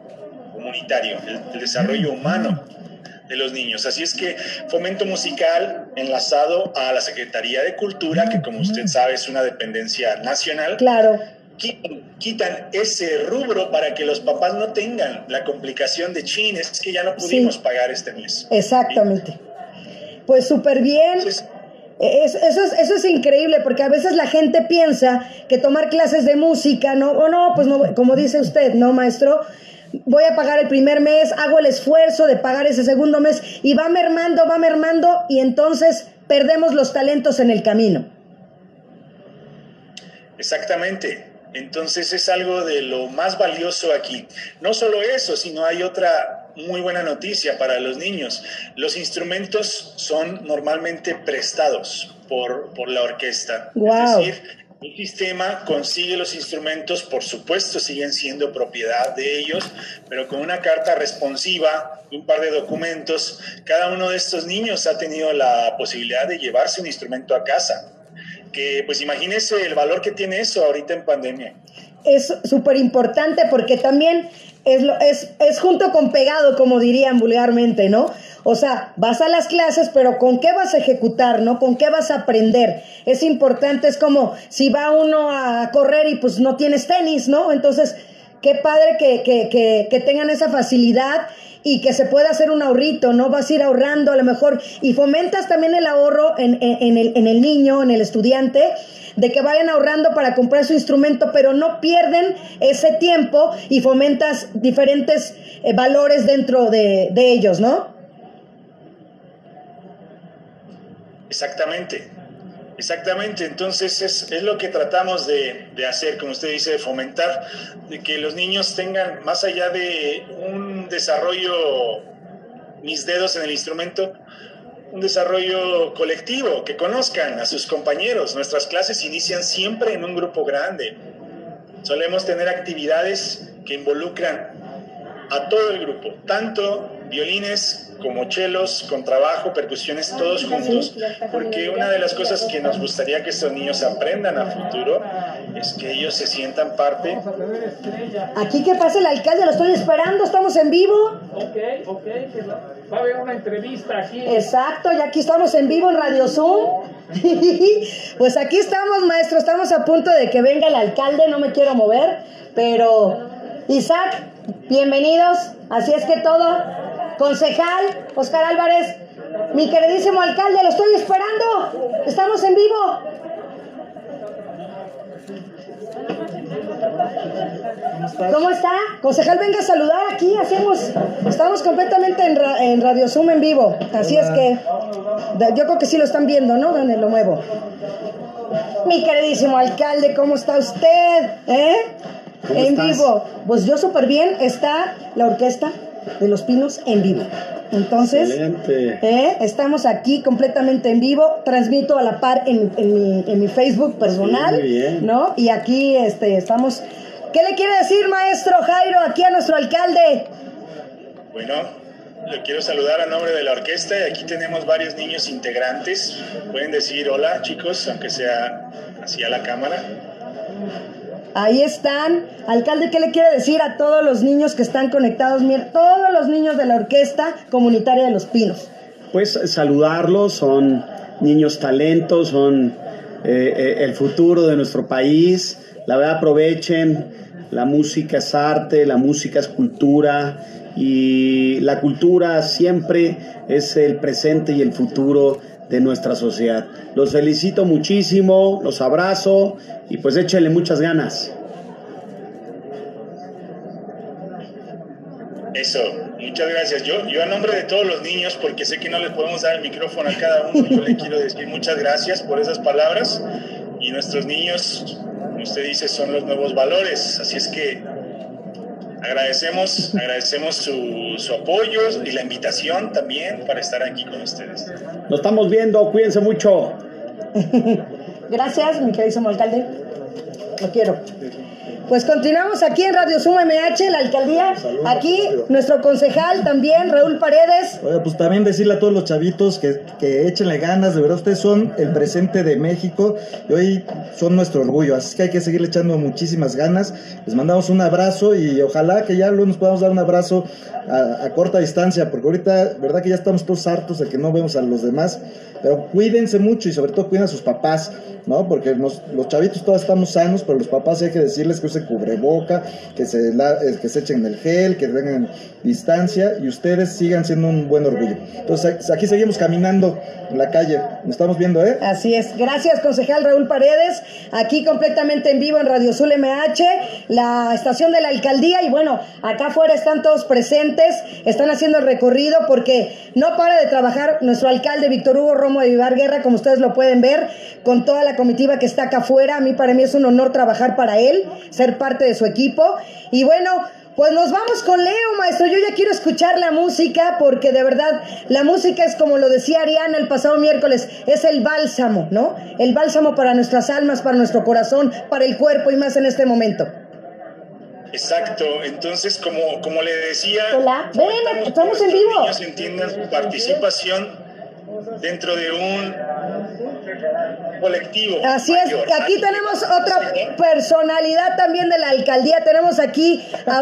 comunitario, el, el desarrollo humano de los niños. Así es que fomento musical enlazado a la Secretaría de Cultura, que como usted sabe es una dependencia nacional, Claro. quitan, quitan ese rubro para que los papás no tengan la complicación de chin, es que ya no pudimos Sí. pagar este mes. Exactamente. Pues súper bien. Es- eso, es, eso es increíble porque a veces la gente piensa que tomar clases de música, no, o no, pues no, como dice usted, no, maestro, voy a pagar el primer mes, hago el esfuerzo de pagar ese segundo mes y va mermando, va mermando y entonces perdemos los talentos en el camino. Exactamente. Entonces es algo de lo más valioso aquí. No solo eso, sino hay otra muy buena noticia para los niños. Los instrumentos son normalmente prestados por, por la orquesta. Es decir, el sistema consigue los instrumentos, por supuesto siguen siendo propiedad de ellos, pero con una carta responsiva, un par de documentos, cada uno de estos niños ha tenido la posibilidad de llevarse un instrumento a casa. Que pues imagínese el valor que tiene eso ahorita en pandemia. Es súper importante porque también es, es, es junto con pegado, como dirían vulgarmente, ¿no? O sea, vas a las clases, pero ¿con qué vas a ejecutar, no? ¿Con qué vas a aprender? Es importante, es como si va uno a correr y pues no tienes tenis, ¿no? Entonces, qué padre que, que, que, que tengan esa facilidad y que se pueda hacer un ahorrito, ¿no? Vas a ir ahorrando a lo mejor y fomentas también el ahorro en, en, el, en el niño, en el estudiante, de que vayan ahorrando para comprar su instrumento, pero no pierden ese tiempo y fomentas diferentes eh, valores dentro de, de ellos, ¿no? Exactamente, exactamente. Entonces es, es lo que tratamos de, de, hacer, como usted dice, de fomentar, de que los niños tengan, más allá de un desarrollo, mis dedos en el instrumento, un desarrollo colectivo, que conozcan a sus compañeros. Nuestras clases inician siempre en un grupo grande. Solemos tener actividades que involucran a todo el grupo, tanto violines como chelos, con trabajo, percusiones, todos juntos, porque una de las cosas que nos gustaría que estos niños aprendan a futuro es que ellos se sientan parte. Aquí que pase el alcalde, lo estoy esperando, estamos en vivo. Ok, ok, va a haber una entrevista aquí. Exacto, y aquí estamos en vivo en Radio Zoom. (laughs) pues aquí estamos, maestro, estamos a punto de que venga el alcalde, no me quiero mover, pero Isaac, bienvenidos, así es que todo Concejal Oscar Álvarez, mi queridísimo alcalde, lo estoy esperando. Estamos en vivo. ¿Cómo está? Concejal, venga a saludar aquí. Hacemos, estamos completamente en, en Radio Zoom en vivo. Así es que yo creo que sí lo están viendo, ¿no? Donde lo muevo. Mi queridísimo alcalde, ¿cómo está usted? ¿Eh? En vivo. Pues yo súper bien. Está la orquesta de Los Pinos en vivo. Entonces, ¿eh? estamos aquí completamente en vivo, transmito a la par en, mi, en mi, Facebook personal, ¿no? Y aquí este, estamos... ¿Qué le quiere decir, maestro Jairo, aquí a nuestro alcalde? Bueno, le quiero saludar a nombre de la orquesta y aquí tenemos varios niños integrantes. Pueden decir hola, chicos, aunque sea hacia la cámara. Ahí están. Alcalde, ¿qué le quiere decir a todos los niños que están conectados? Mira, todos los niños de la Orquesta Comunitaria de Los Pinos. Pues saludarlos, son niños talentos, son eh, eh, el futuro de nuestro país. La verdad, aprovechen. La música es arte, la música es cultura y la cultura siempre es el presente y el futuro de nuestra sociedad. Los felicito muchísimo, los abrazo y pues échenle muchas ganas. Eso, muchas gracias. Yo, yo a nombre de todos los niños, porque sé que no les podemos dar el micrófono a cada uno, yo le quiero decir muchas gracias por esas palabras. Y nuestros niños, como usted dice, son los nuevos valores. Así es que Agradecemos, agradecemos su, su, apoyo y la invitación también para estar aquí con ustedes. Nos estamos viendo, cuídense mucho. (laughs) Gracias, mi querido alcalde. Lo quiero. Pues continuamos aquí en Radio Suma MH, la alcaldía. Aquí nuestro concejal también, Raúl Paredes. Oye, pues también decirle a todos los chavitos que, que échenle ganas, de verdad ustedes son el presente de México y hoy son nuestro orgullo, así que hay que seguirle echando muchísimas ganas. Les mandamos un abrazo y ojalá que ya luego nos podamos dar un abrazo a, a corta distancia, porque ahorita, verdad que ya estamos todos hartos de que no vemos a los demás, pero cuídense mucho y sobre todo cuiden a sus papás, ¿no? Porque los chavitos todos estamos sanos, pero los papás hay que decirles que usen cubreboca, que eh, que se echen el gel, que tengan distancia y ustedes sigan siendo un buen orgullo. Entonces aquí seguimos caminando en la calle, nos estamos viendo, ¿eh? Así es. Gracias, concejal Raúl Paredes. Aquí completamente en vivo en Radio Sul MH, la estación de la alcaldía. Y bueno, acá afuera están todos presentes, están haciendo el recorrido porque no para de trabajar nuestro alcalde Víctor Hugo Romo de Vivar Guerra, como ustedes lo pueden ver, con toda la comitiva que está acá afuera. A mí, para mí es un honor trabajar para él, ser parte de su equipo. Y bueno, pues nos vamos con Leo, maestro. Yo ya quiero escuchar la música porque de verdad la música es como lo decía Ariana el pasado miércoles, es el bálsamo, ¿no? El bálsamo para nuestras almas, para nuestro corazón, para el cuerpo y más en este momento. Exacto, entonces como, como le decía, Hola, ven, estamos en vivo. niños entiendan su participación dentro de un colectivo. Así es, mayor. aquí tenemos otra personalidad también de la alcaldía. Tenemos aquí a